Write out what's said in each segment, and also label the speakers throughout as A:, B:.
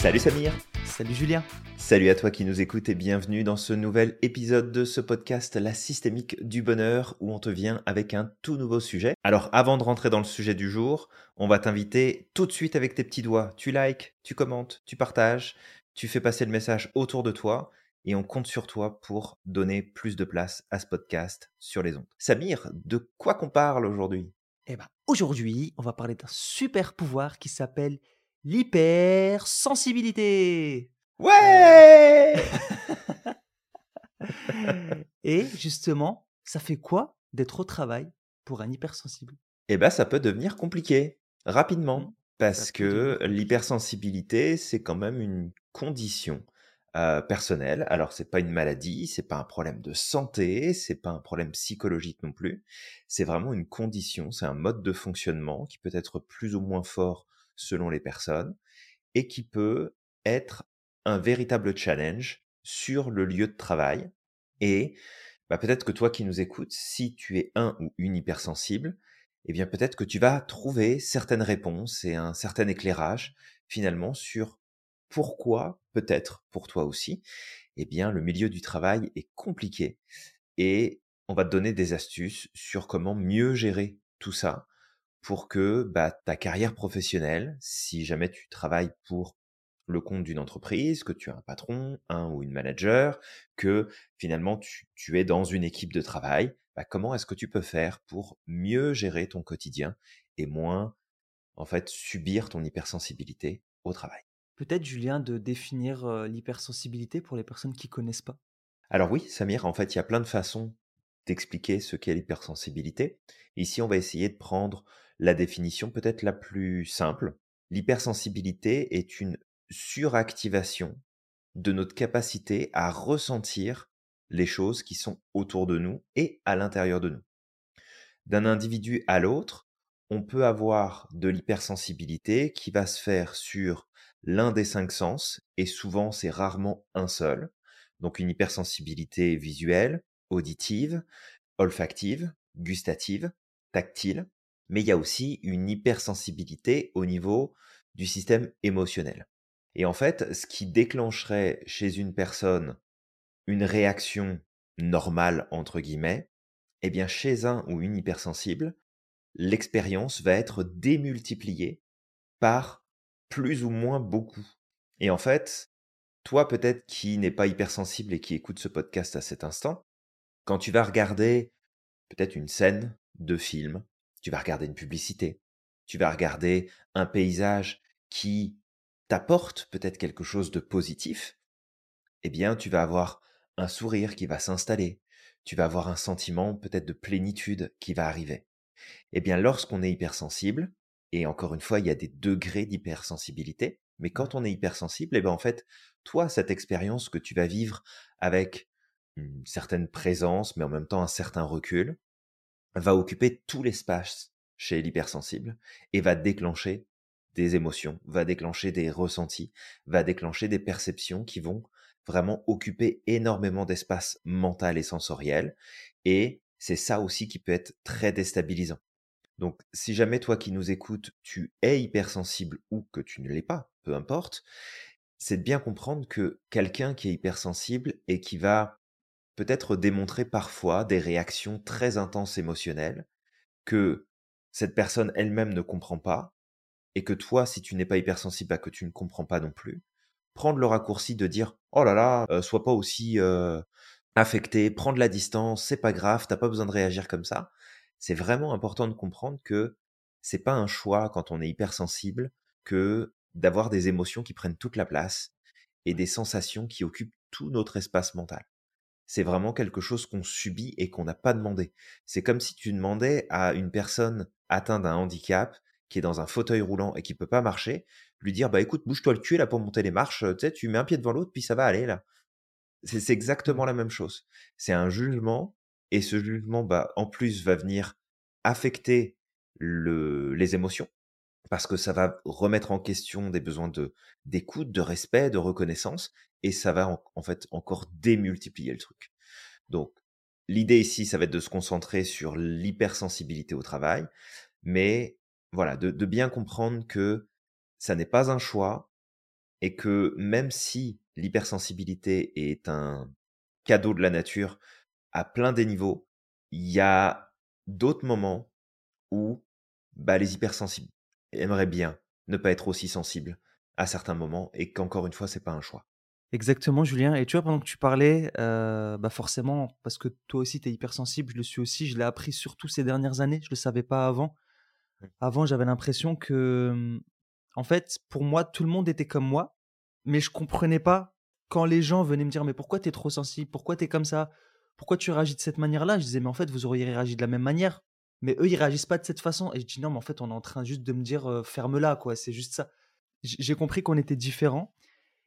A: Salut Samir
B: Salut Julien
A: Salut à toi qui nous écoutes et bienvenue dans ce nouvel épisode de ce podcast La systémique du bonheur où on te vient avec un tout nouveau sujet. Alors avant de rentrer dans le sujet du jour, on va t'inviter tout de suite avec tes petits doigts. Tu likes, tu commentes, tu partages, tu fais passer le message autour de toi et on compte sur toi pour donner plus de place à ce podcast sur les ondes. Samir, de quoi qu'on parle aujourd'hui?
B: Eh ben aujourd'hui, on va parler d'un super pouvoir qui s'appelle l'hypersensibilité.
A: Ouais
B: Et justement, ça fait quoi d'être au travail pour un hypersensible?
A: Eh ben ça peut devenir compliqué rapidement
B: Mmh,
A: parce que l'hypersensibilité, c'est quand même une condition euh, personnelle. Alors c'est pas une maladie, c'est pas un problème de santé, c'est pas un problème psychologique non plus. C'est vraiment une condition, c'est un mode de fonctionnement qui peut être plus ou moins fort selon les personnes et qui peut être un véritable challenge sur le lieu de travail. Et bah, peut-être que toi qui nous écoutes, si tu es un ou une hypersensible, eh bien peut-être que tu vas trouver certaines réponses et un certain éclairage finalement sur pourquoi peut-être pour toi aussi, eh bien le milieu du travail est compliqué et on va te donner des astuces sur comment mieux gérer tout ça pour que bah, ta carrière professionnelle, si jamais tu travailles pour le compte d'une entreprise, que tu as un patron, un ou une manager, que finalement tu, tu es dans une équipe de travail, bah, comment est-ce que tu peux faire pour mieux gérer ton quotidien et moins en fait subir ton hypersensibilité au travail?
B: Peut-être Julien de définir euh, l'hypersensibilité pour les personnes qui connaissent pas.
A: Alors oui, Samir, en fait, il y a plein de façons d'expliquer ce qu'est l'hypersensibilité. Ici, on va essayer de prendre la définition peut-être la plus simple. L'hypersensibilité est une suractivation de notre capacité à ressentir les choses qui sont autour de nous et à l'intérieur de nous. D'un individu à l'autre, on peut avoir de l'hypersensibilité qui va se faire sur l'un des cinq sens, et souvent c'est rarement un seul. Donc une hypersensibilité visuelle, auditive, olfactive, gustative, tactile, mais il y a aussi une hypersensibilité au niveau du système émotionnel. Et en fait, ce qui déclencherait chez une personne une réaction normale, entre guillemets, eh bien chez un ou une hypersensible, l'expérience va être démultipliée par plus ou moins beaucoup. Et en fait, toi peut-être qui n'es pas hypersensible et qui écoute ce podcast à cet instant, quand tu vas regarder peut-être une scène de film, tu vas regarder une publicité, tu vas regarder un paysage qui t'apporte peut-être quelque chose de positif, eh bien tu vas avoir un sourire qui va s'installer, tu vas avoir un sentiment peut-être de plénitude qui va arriver. Eh bien lorsqu'on est hypersensible, et encore une fois, il y a des degrés d'hypersensibilité, mais quand on est hypersensible, eh bien en fait, toi, cette expérience que tu vas vivre avec une certaine présence, mais en même temps un certain recul, va occuper tout l'espace chez l'hypersensible et va déclencher des émotions, va déclencher des ressentis, va déclencher des perceptions qui vont vraiment occuper énormément d'espace mental et sensoriel. Et c'est ça aussi qui peut être très déstabilisant. Donc, si jamais toi qui nous écoutes, tu es hypersensible ou que tu ne l'es pas, peu importe, c'est de bien comprendre que quelqu'un qui est hypersensible et qui va peut-être démontrer parfois des réactions très intenses émotionnelles que cette personne elle-même ne comprend pas et que toi, si tu n'es pas hypersensible, bah, que tu ne comprends pas non plus. Prendre le raccourci de dire oh là là, euh, sois pas aussi euh, affecté, prends de la distance, c'est pas grave, t'as pas besoin de réagir comme ça. C'est vraiment important de comprendre que c'est pas un choix quand on est hypersensible que d'avoir des émotions qui prennent toute la place et des sensations qui occupent tout notre espace mental. C'est vraiment quelque chose qu'on subit et qu'on n'a pas demandé. C'est comme si tu demandais à une personne atteinte d'un handicap qui est dans un fauteuil roulant et qui peut pas marcher, lui dire bah écoute bouge-toi le cul là pour monter les marches, tu sais tu mets un pied devant l'autre puis ça va aller là. C'est exactement la même chose. C'est un jugement et ce jugement bah en plus va venir affecter le les émotions parce que ça va remettre en question des besoins de d'écoute, de respect, de reconnaissance et ça va en, fait encore démultiplier le truc. Donc l'idée ici, ça va être de se concentrer sur l'hypersensibilité au travail, mais voilà, de, de bien comprendre que ça n'est pas un choix et que même si l'hypersensibilité est un cadeau de la nature à plein des niveaux, il y a d'autres moments où bah, les hypersensibles aimeraient bien ne pas être aussi sensibles à certains moments et qu'encore une fois, c'est pas un choix.
B: Exactement, Julien. Et tu vois, pendant que tu parlais, euh, bah forcément, parce que toi aussi, tu es hypersensible, je le suis aussi, je l'ai appris surtout ces dernières années, je ne le savais pas avant. Avant, j'avais l'impression que, mmh, en fait, pour moi, tout le monde était comme moi, mais je comprenais pas quand les gens venaient me dire mais pourquoi tu es trop sensible? Pourquoi tu es comme ça? Pourquoi tu réagis de cette manière-là? Je disais mais en fait, vous auriez réagi de la même manière. Mais eux, ils réagissent pas de cette façon. Et je dis non, mais en fait, on est en train juste de me dire ferme-la, quoi. C'est juste ça. J'ai compris qu'on était différents.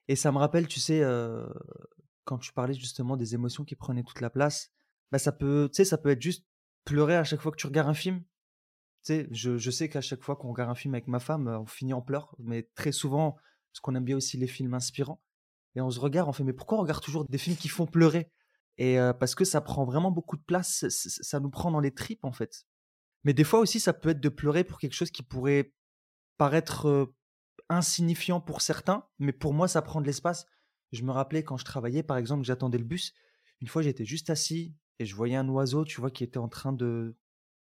B: Et ça me rappelle, tu sais, quand tu parlais justement des émotions qui prenaient toute la place, bah ça peut, tu sais, ça peut être juste pleurer à chaque fois que tu regardes un film. Tu sais, je, je sais qu'à chaque fois qu'on regarde un film avec ma femme, on finit en pleurs, mais très souvent, parce qu'on aime bien aussi les films inspirants. Et on se regarde, on fait, mais pourquoi on regarde toujours des films qui font pleurer? Et parce que ça prend vraiment beaucoup de place, ça nous prend dans les tripes en fait. Mais des fois aussi, ça peut être de pleurer pour quelque chose qui pourrait paraître insignifiant pour certains, mais pour moi, ça prend de l'espace. Je me rappelais quand je travaillais, par exemple, j'attendais le bus. Une fois, j'étais juste assis et je voyais un oiseau, tu vois, qui était en train de,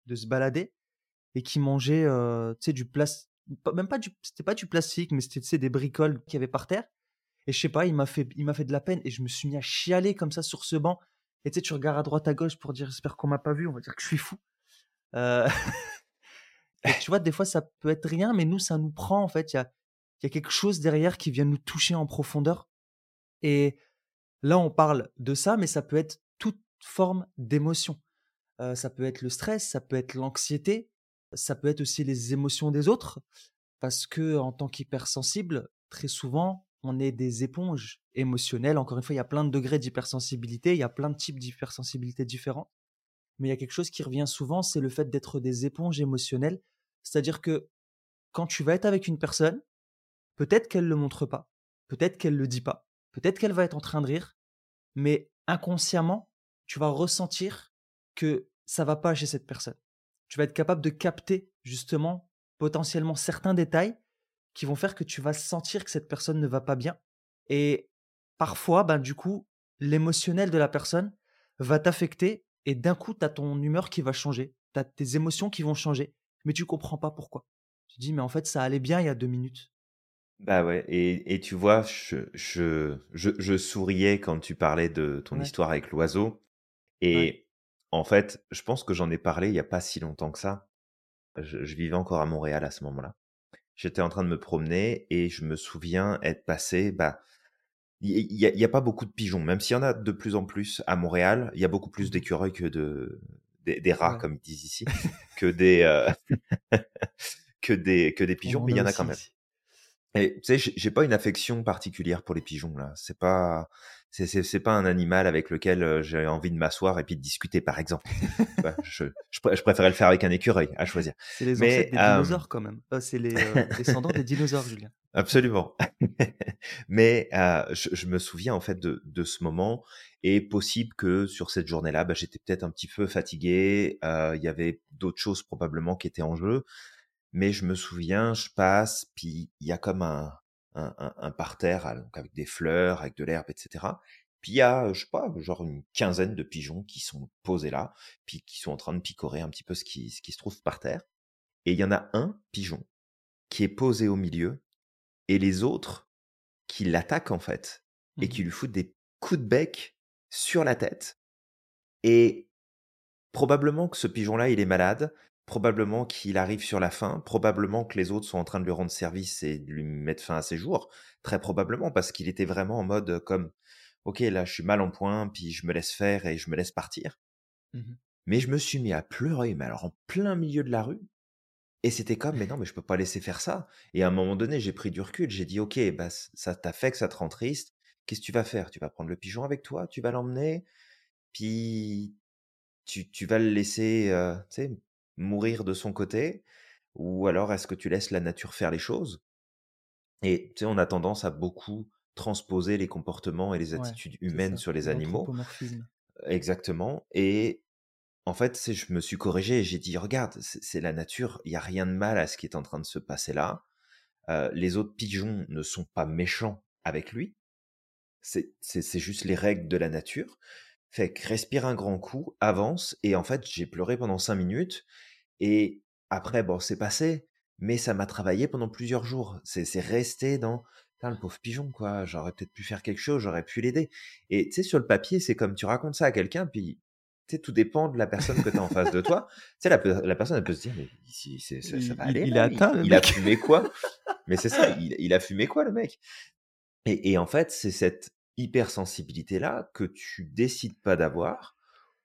B: de se balader et qui mangeait, tu sais, du plastique. Même pas du, c'était pas du plastique, mais c'était des bricoles qu'il y avait par terre. Et je sais pas, il m'a fait, il m'a fait de la peine et je me suis mis à chialer comme ça sur ce banc. Et tu sais, tu regardes à droite à gauche pour dire, j'espère qu'on m'a pas vu, on va dire que je suis fou. Euh, tu vois, des fois, ça peut être rien, mais nous, ça nous prend, en fait. Y a quelque chose derrière qui vient nous toucher en profondeur. Et là, on parle de ça, mais ça peut être toute forme d'émotion. Euh, ça peut être le stress, ça peut être l'anxiété, ça peut être aussi les émotions des autres, parce que en tant qu'hypersensible, très souvent, on est des éponges émotionnelles. Encore une fois, il y a plein de degrés d'hypersensibilité, il y a plein de types d'hypersensibilité différents mais il y a quelque chose qui revient souvent, c'est le fait d'être des éponges émotionnelles. C'est-à-dire que quand tu vas être avec une personne, peut-être qu'elle ne le montre pas, peut-être qu'elle ne le dit pas, peut-être qu'elle va être en train de rire, mais inconsciemment, tu vas ressentir que ça va pas chez cette personne. Tu vas être capable de capter justement potentiellement certains détails qui vont faire que tu vas sentir que cette personne ne va pas bien. Et parfois, ben, du coup, l'émotionnel de la personne va t'affecter et d'un coup, tu as ton humeur qui va changer, tu as tes émotions qui vont changer, mais tu comprends pas pourquoi. Tu dis, mais en fait, ça allait bien il y a deux minutes.
A: Bah ouais, et, et tu vois, je, je, je, souriais quand tu parlais de ton histoire avec l'oiseau. Et en fait, je pense que j'en ai parlé il n'y a pas si longtemps que ça. Je, je vivais encore à Montréal à ce moment-là. J'étais en train de me promener et je me souviens être passé, bah, il n'y a, pas beaucoup de pigeons, même s'il y en a de plus en plus à Montréal. Il y a beaucoup plus mmh d'écureuils que de des, rats, comme ils disent ici, que des euh, que des que des pigeons, mais il y en a quand même. Et tu sais, j'ai pas une affection particulière pour les pigeons là. C'est pas c'est pas un animal avec lequel j'ai envie de m'asseoir et puis de discuter, par exemple. je, je, préférais le faire avec un écureuil, à choisir.
B: C'est les ancêtres des dinosaures quand même. c'est les descendants des dinosaures, Julien.
A: Absolument. Mais je, me souviens en fait de, de, ce moment et possible que sur cette journée-là, bah, j'étais peut-être un petit peu fatigué. Il y avait d'autres choses probablement qui étaient en jeu. Mais je me souviens, je passe, puis il y a comme un, un, parterre donc avec des fleurs, avec de l'herbe, etc. Puis il y a, je sais pas, genre une quinzaine de pigeons qui sont posés là, puis qui sont en train de picorer un petit peu ce qui, ce qui se trouve par terre. Et il y en a un pigeon qui est posé au milieu, et les autres qui l'attaquent en fait, et qui mmh lui foutent des coups de bec sur la tête. Et probablement que ce pigeon-là, il est malade, probablement qu'il arrive sur la fin, probablement que les autres sont en train de lui rendre service et de lui mettre fin à ses jours, très probablement parce qu'il était vraiment en mode comme OK, là je suis mal en point, puis je me laisse faire et je me laisse partir. Mmh mais je me suis mis à pleurer, mais alors en plein milieu de la rue. Et c'était comme, mais non, mais je peux pas laisser faire ça. Et à un moment donné, j'ai pris du recul. J'ai dit, OK, bah, ça t'a fait que ça te rend triste. Qu'est-ce que tu vas faire? Tu vas prendre le pigeon avec toi? Tu vas l'emmener? Puis tu, tu, vas le laisser, euh, tu sais, mourir de son côté? Ou alors est-ce que tu laisses la nature faire les choses? Et tu sais, on a tendance à beaucoup transposer les comportements et les attitudes humaines sur les animaux. Exactement. Et en fait, je me suis corrigé et j'ai dit, regarde, c'est la nature, il n'y a rien de mal à ce qui est en train de se passer là. euh, les autres pigeons ne sont pas méchants avec lui. C'est juste les règles de la nature. Fait que respire un grand coup, avance, et en fait, j'ai pleuré pendant cinq minutes, et après, bon, c'est passé, mais ça m'a travaillé pendant plusieurs jours. C'est resté dans, le pauvre pigeon, quoi, j'aurais peut-être pu faire quelque chose, j'aurais pu l'aider. Et tu sais, sur le papier, c'est comme tu racontes ça à quelqu'un, puis tu sais, tout dépend de la personne que tu as en face de toi. Tu sais, la, personne, elle peut se dire, mais ici, ça, ça va aller.
B: Il, a atteint,
A: il, a fumé quoi? Mais c'est ça, il, a fumé quoi, le mec? Et, et en fait, c'est cette hypersensibilité-là que tu décides pas d'avoir,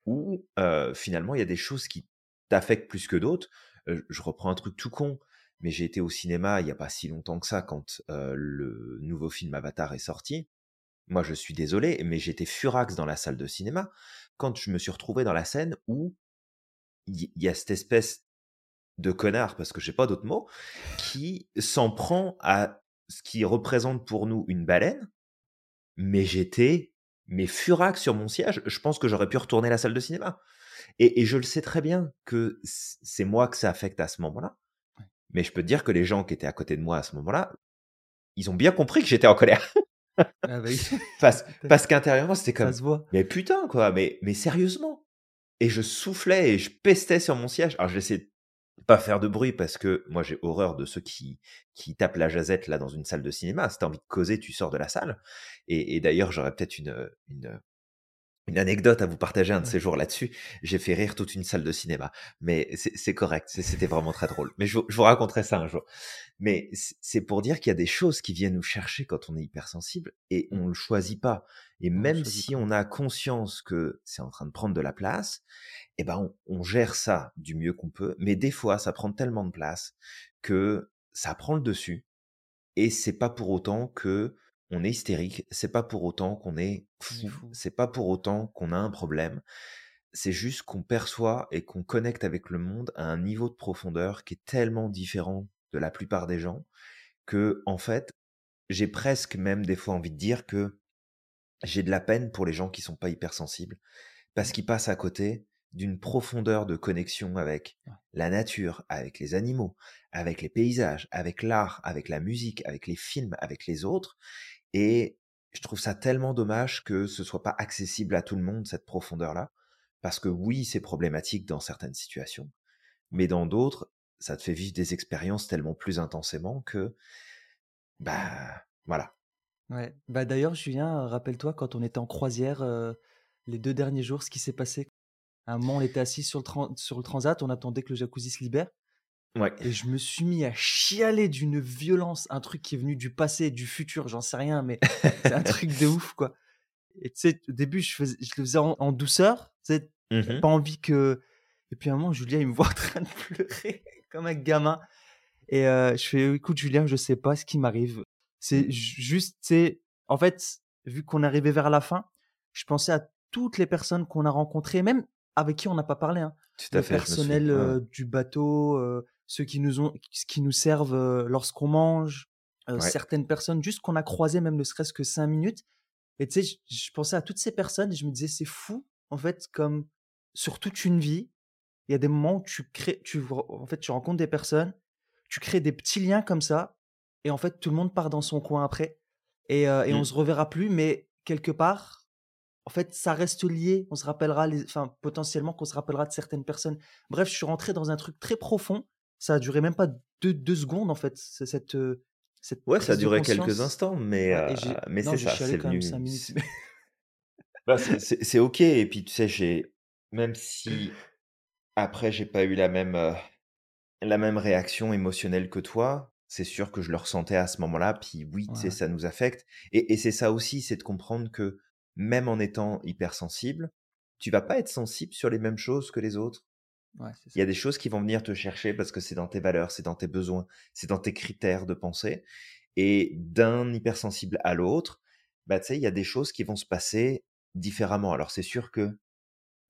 A: ou finalement, il y a des choses qui t'affectent plus que d'autres. je reprends un truc tout con, mais j'ai été au cinéma il n'y a pas si longtemps que ça quand le nouveau film Avatar est sorti. Moi, je suis désolé, mais j'étais furax dans la salle de cinéma quand je me suis retrouvé dans la scène où il y, a cette espèce de connard, parce que j'ai pas d'autre mot, qui s'en prend à ce qui représente pour nous une baleine, mais j'étais mais furax sur mon siège. Je pense que j'aurais pu retourner la salle de cinéma. Et, je le sais très bien que c'est moi que ça affecte à ce moment-là. Mais je peux te dire que les gens qui étaient à côté de moi à ce moment-là, ils ont bien compris que j'étais en colère. Ah bah parce, parce qu'intérieurement, c'était comme. Mais putain, quoi, mais, mais sérieusement. Et je soufflais et je pestais sur mon siège. Alors, j'essayais de pas faire de bruit parce que moi, j'ai horreur de ceux qui, qui tapent la jazette là dans une salle de cinéma. Si t'as envie de causer, tu sors de la salle. Et, et d'ailleurs, j'aurais peut-être une, une, une anecdote à vous partager un de ces jours là-dessus. J'ai fait rire toute une salle de cinéma, mais c'est correct, c'était vraiment très drôle. Mais je, vous raconterai ça un jour. Mais c'est pour dire qu'il y a des choses qui viennent nous chercher quand on est hypersensible et on le choisit pas. Et même si on a conscience que c'est en train de prendre de la place, eh ben on, on gère ça du mieux qu'on peut. Mais des fois, ça prend tellement de place que ça prend le dessus. Et c'est pas pour autant que on est hystérique, c'est pas pour autant qu'on est fou, c'est pas pour autant qu'on a un problème. C'est juste qu'on perçoit et qu'on connecte avec le monde à un niveau de profondeur qui est tellement différent de la plupart des gens que, en fait, j'ai presque même des fois envie de dire que j'ai de la peine pour les gens qui sont pas hypersensibles parce qu'ils passent à côté d'une profondeur de connexion avec la nature, avec les animaux, avec les paysages, avec l'art, avec la musique, avec les films, avec les autres, et je trouve ça tellement dommage que ce soit pas accessible à tout le monde, cette profondeur-là. Parce que oui, c'est problématique dans certaines situations, mais dans d'autres, ça te fait vivre des expériences tellement plus intensément que, bah, voilà.
B: Ouais. Bah d'ailleurs, Julien, rappelle-toi quand on était en croisière les deux derniers jours, ce qui s'est passé. À un moment, on était assis sur le, sur le transat, on attendait que le jacuzzi se libère. Et je me suis mis à chialer d'une violence, un truc qui est venu du passé, du futur, j'en sais rien, mais c'est un truc de ouf, quoi. Et tu sais, au début, je, faisais, je le faisais en, douceur, tu sais, mmh pas envie que. Et puis à un moment, Julien, il me voit en train de pleurer comme un gamin. Et je fais, écoute, Julien, je sais pas ce qui m'arrive. C'est juste, tu sais, en fait, vu qu'on arrivait vers la fin, je pensais à toutes les personnes qu'on a rencontrées, même avec qui on n'a pas parlé. Hein.
A: Tout à le
B: personnel du bateau, ceux qui nous, ont, qui nous servent lorsqu'on mange, certaines personnes juste qu'on a croisées même ne serait-ce que cinq minutes. Et tu sais, je, pensais à toutes ces personnes et je me disais, c'est fou, en fait, comme sur toute une vie, il y a des moments où tu crées, tu, en fait, tu rencontres des personnes, tu crées des petits liens comme ça, et en fait, tout le monde part dans son coin après, et, et on mmh. se reverra plus, mais quelque part, en fait, ça reste lié. On se rappellera, les, enfin, potentiellement qu'on se rappellera de certaines personnes. Bref, je suis rentré dans un truc très profond ça a duré même pas deux, deux secondes en fait. Cette, cette
A: ouais, ça a duré quelques instants, mais, mais c'est ça, c'est venu. bah, c'est ok. Et puis tu sais, j'ai même si après j'ai pas eu la même la même réaction émotionnelle que toi, c'est sûr que je le ressentais à ce moment-là. Puis oui, tu sais, ça nous affecte. Et, et c'est ça aussi, c'est de comprendre que même en étant hypersensible, tu vas pas être sensible sur les mêmes choses que les autres. Il y a des choses qui vont venir te chercher parce que c'est dans tes valeurs, c'est dans tes besoins, c'est dans tes critères de pensée. Et d'un hypersensible à l'autre, bah, tu sais, il y a des choses qui vont se passer différemment. Alors, c'est sûr que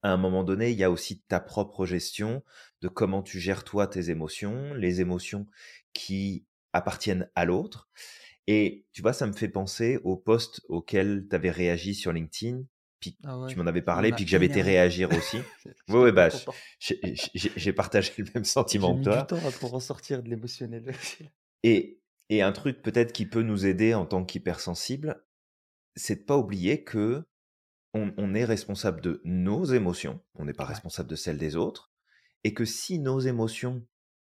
A: à un moment donné, il y a aussi ta propre gestion de comment tu gères toi tes émotions, les émotions qui appartiennent à l'autre. Et tu vois, ça me fait penser au post auquel tu avais réagi sur LinkedIn puis ah tu m'en avais parlé, puis que j'avais été réagir aussi. oui, oui, bah, j'ai partagé le même sentiment que toi.
B: J'ai mis du temps pour en sortir de l'émotionnel.
A: et, Et un truc peut-être qui peut nous aider en tant qu'hypersensible, c'est de pas oublier que on, est responsable de nos émotions, on n'est pas responsable de celles des autres, et que si nos émotions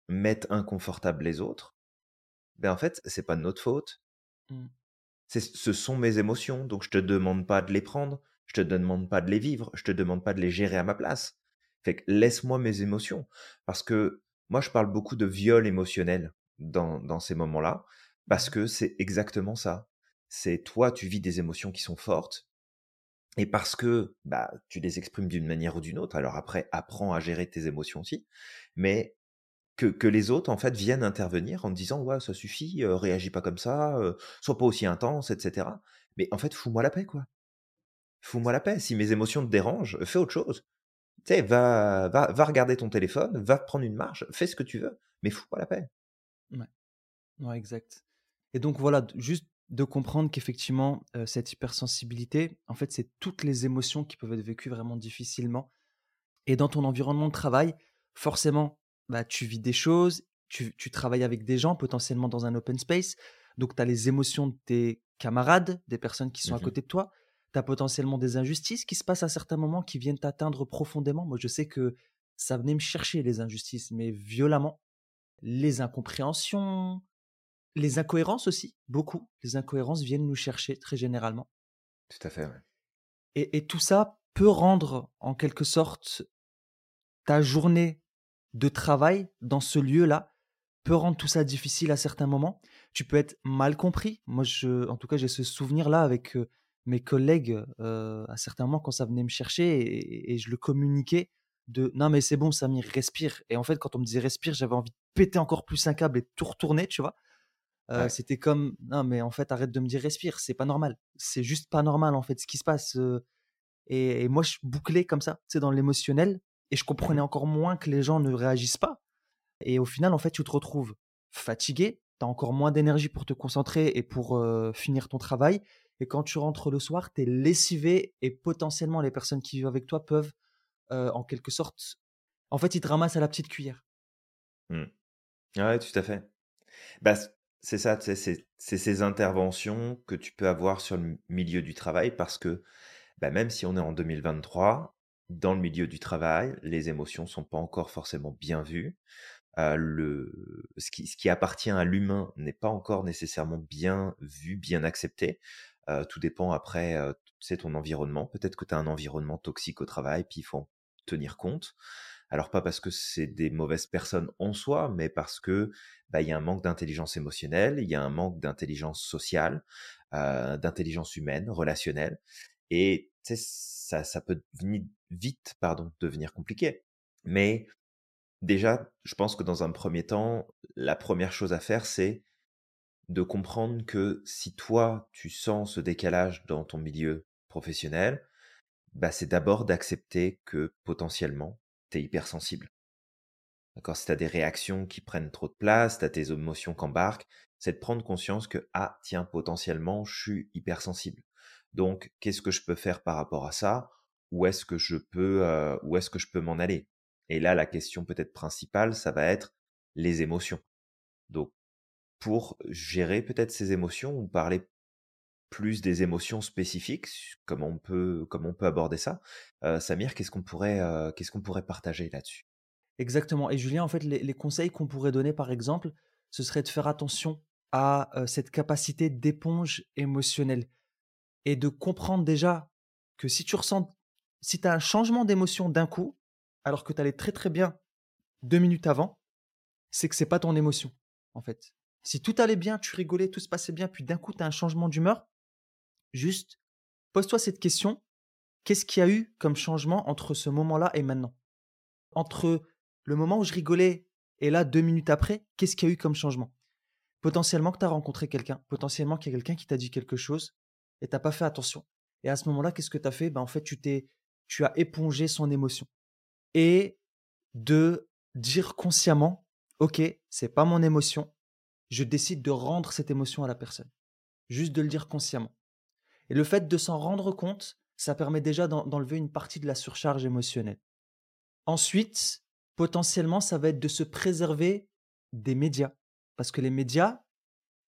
A: mettent inconfortables les autres, ben en fait, c'est pas de notre faute. Mmh. Ce sont mes émotions, donc je te demande pas de les prendre, je te demande pas de les vivre, je te demande pas de les gérer à ma place. Fait que laisse-moi mes émotions. Parce que moi, je parle beaucoup de viol émotionnel dans, ces moments-là, parce que c'est exactement ça. C'est toi, tu vis des émotions qui sont fortes, et parce que bah, tu les exprimes d'une manière ou d'une autre, alors après, apprends à gérer tes émotions aussi, mais que, les autres, en fait, viennent intervenir en te disant, ouais, ça suffit, réagis pas comme ça, sois pas aussi intense, etc. Mais en fait, fous-moi la paix, quoi. Fous-moi la paix. Si mes émotions te dérangent, fais autre chose. Tu sais, va, va, va regarder ton téléphone, va prendre une marche, fais ce que tu veux, mais fous-moi la paix.
B: Ouais. ouais, exact. Et donc voilà, juste de comprendre qu'effectivement, cette hypersensibilité, en fait, c'est toutes les émotions qui peuvent être vécues vraiment difficilement. Et dans ton environnement de travail, forcément, bah, tu vis des choses, tu, travailles avec des gens, potentiellement dans un open space. Donc, tu as les émotions de tes camarades, des personnes qui sont à mmh côté de toi. Tu as potentiellement des injustices qui se passent à certains moments, qui viennent t'atteindre profondément. Moi, je sais que ça venait me chercher, les injustices, mais violemment. Les incompréhensions, les incohérences aussi, beaucoup. Les incohérences viennent nous chercher très généralement.
A: Tout à fait,
B: et, tout ça peut rendre, en quelque sorte, ta journée de travail dans ce lieu-là, peut rendre tout ça difficile à certains moments. Tu peux être mal compris. Moi, je, en tout cas, j'ai ce souvenir-là avec mes collègues à certains moments quand ça venait me chercher et, et je le communiquais de non mais c'est bon Samir respire et en fait quand on me disait respire j'avais envie de péter encore plus un câble et de tout retourner tu vois? C'était comme non mais en fait arrête de me dire respire, c'est pas normal. C'est juste pas normal en fait ce qui se passe. et, moi je bouclais comme ça, c'est dans l'émotionnel et je comprenais mmh encore moins que les gens ne réagissent pas. Et au final en fait tu te retrouves fatigué, tu as encore moins d'énergie pour te concentrer et pour finir ton travail. Et quand tu rentres le soir, tu es lessivé et potentiellement les personnes qui vivent avec toi peuvent en quelque sorte, en fait ils te ramassent à la petite cuillère.
A: Mmh. Ouais, tout à fait. Bah, c'est ça, c'est ces interventions que tu peux avoir sur le milieu du travail parce que bah, même si on est en 2023, dans le milieu du travail, les émotions sont pas encore forcément bien vues. le, ce, qui, ce qui appartient à l'humain n'est pas encore nécessairement bien vu, bien accepté. Tout dépend après, c'est ton environnement. Peut-être que tu as un environnement toxique au travail, puis il faut en tenir compte. Alors pas parce que c'est des mauvaises personnes en soi, mais parce que bah, il y a un manque d'intelligence émotionnelle, il y a un manque d'intelligence sociale, euh, d'intelligence humaine, relationnelle, et ça, ça peut vite, pardon, devenir compliqué. Mais déjà, je pense que dans un premier temps, la première chose à faire, c'est de comprendre que si toi, tu sens ce décalage dans ton milieu professionnel, bah, c'est d'abord d'accepter que potentiellement, hypersensible. D'accord? Si tu as des réactions qui prennent trop de place, tu as tes émotions qui embarquent, c'est de prendre conscience que, ah, tiens, potentiellement, je suis hypersensible. Donc, qu'est-ce que je peux faire par rapport à ça? Où est-ce que je peux, euh, est-ce que je peux m'en aller? Et là, la question peut-être principale, ça va être les émotions. Donc, pour gérer peut-être ces émotions ou parler plus des émotions spécifiques, comment on peut, comment on peut aborder ça. Samir, qu'est-ce qu'on pourrait, qu'on pourrait partager là-dessus?
B: Exactement. Et Julien, en fait, les, conseils qu'on pourrait donner, par exemple, ce serait de faire attention à cette capacité d'éponge émotionnelle et de comprendre déjà que si tu ressens, si tu as un changement d'émotion d'un coup, alors que tu allais très très bien deux minutes avant, c'est que c'est pas ton émotion, en fait. Si tout allait bien, tu rigolais, tout se passait bien, puis d'un coup, tu as un changement d'humeur, Juste, pose-toi cette question. Qu'est-ce qu'il y a eu comme changement entre ce moment-là et maintenant? Entre le moment où je rigolais et là, deux minutes après, qu'est-ce qu'il y a eu comme changement? Potentiellement que tu as rencontré quelqu'un, potentiellement qu'il y a quelqu'un qui t'a dit quelque chose et tu n'as pas fait attention. Et à ce moment-là, qu'est-ce que tu as fait? Ben, En fait, tu, t'es, tu as épongé son émotion. Et de dire consciemment, OK, c'est pas mon émotion, je décide de rendre cette émotion à la personne. Juste de le dire consciemment. Et le fait de s'en rendre compte, ça permet déjà d'enlever une partie de la surcharge émotionnelle. Ensuite, potentiellement, ça va être de se préserver des médias. Parce que les médias,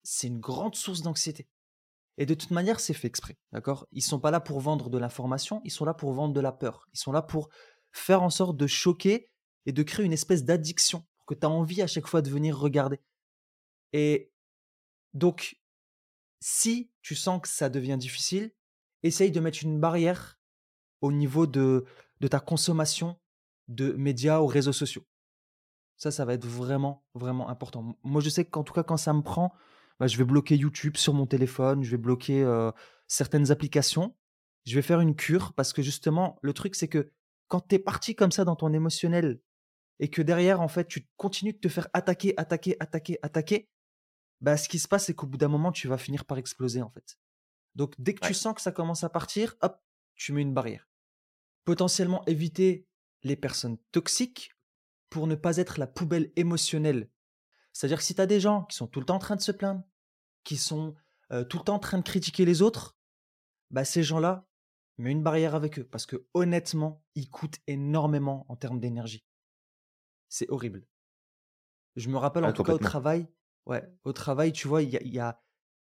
B: c'est une grande source d'anxiété. Et de toute manière, c'est fait exprès, d'accord? Ils sont pas là pour vendre de l'information, ils sont là pour vendre de la peur. Ils sont là pour faire en sorte de choquer et de créer une espèce d'addiction pour que tu as envie à chaque fois de venir regarder. Et donc, si tu sens que ça devient difficile, essaye de mettre une barrière au niveau de, de ta consommation de médias ou réseaux sociaux. Ça, ça va être vraiment, vraiment important. Moi, je sais qu'en tout cas, quand ça me prend, bah, je vais bloquer YouTube sur mon téléphone, je vais bloquer certaines applications. Je vais faire une cure parce que justement, le truc, c'est que quand tu es parti comme ça dans ton émotionnel et que derrière, en fait, tu continues de te faire attaquer, attaquer, attaquer, attaquer, bah, ce qui se passe, c'est qu'au bout d'un moment, tu vas finir par exploser, en fait. Donc, dès que tu sens que ça commence à partir, hop, tu mets une barrière. Potentiellement éviter les personnes toxiques pour ne pas être la poubelle émotionnelle. C'est-à-dire que si tu as des gens qui sont tout le temps en train de se plaindre, qui sont tout le temps en train de critiquer les autres, bah ces gens-là, mets une barrière avec eux parce que honnêtement, ils coûtent énormément en termes d'énergie. C'est horrible. Je me rappelle en tout cas au travail, ouais, au travail, tu vois, il y a,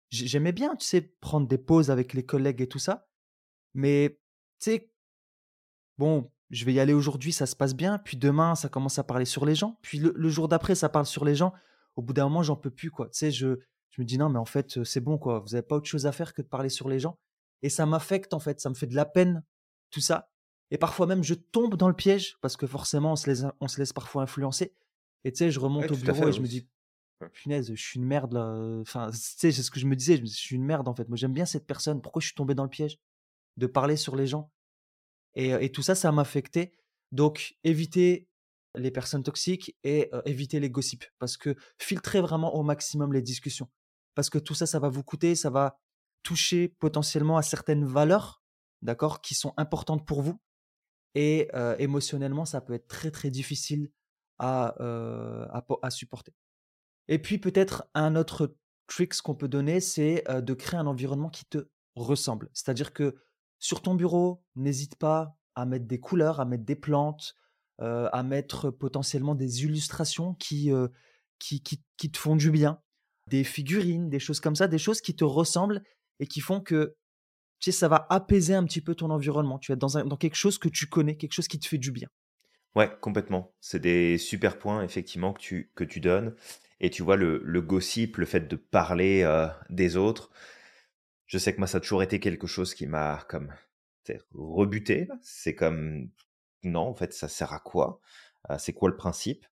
B: j'aimais bien, tu sais, prendre des pauses avec les collègues et tout ça, mais tu sais, bon, je vais y aller aujourd'hui, ça se passe bien, puis demain, ça commence à parler sur les gens, puis le, jour d'après, ça parle sur les gens. Au bout d'un moment, j'en peux plus, quoi. Tu sais, je, je me dis non, mais en fait, c'est bon, quoi. Vous n'avez pas autre chose à faire que de parler sur les gens. Et ça m'affecte, en fait. Ça me fait de la peine, tout ça. Et parfois même, je tombe dans le piège, parce que forcément, on se laisse, on se laisse parfois influencer. Et tu sais, je remonte au bureau et je me dis, punaise, je suis une merde, là. Enfin, c'est ce que je me disais. Je, suis une merde, en fait. Moi, j'aime bien cette personne. Pourquoi je suis tombé dans le piège de parler sur les gens? Et, tout ça, ça m'affectait. Donc, éviter les personnes toxiques et éviter les gossips. Parce que filtrez vraiment au maximum les discussions. Parce que tout ça, ça va vous coûter, ça va toucher potentiellement à certaines valeurs, d'accord, qui sont importantes pour vous. Et émotionnellement, ça peut être très, très difficile à, à, supporter. Et puis, peut-être un autre trick qu'on peut donner, c'est de créer un environnement qui te ressemble. C'est-à-dire que sur ton bureau, n'hésite pas à mettre des couleurs, à mettre des plantes, à mettre potentiellement des illustrations qui, qui, qui, te font du bien, des figurines, des choses comme ça, des choses qui te ressemblent et qui font que tu sais, ça va apaiser un petit peu ton environnement. Tu être dans, dans quelque chose que tu connais, quelque chose qui te fait du bien.
A: Ouais, complètement. C'est des super points, effectivement, que tu, que tu donnes. Et tu vois, le, le gossip, le fait de parler des autres, je sais que moi, ça a toujours été quelque chose qui m'a comme rebuté. C'est comme, non, en fait, ça sert à quoi? C'est quoi le principe?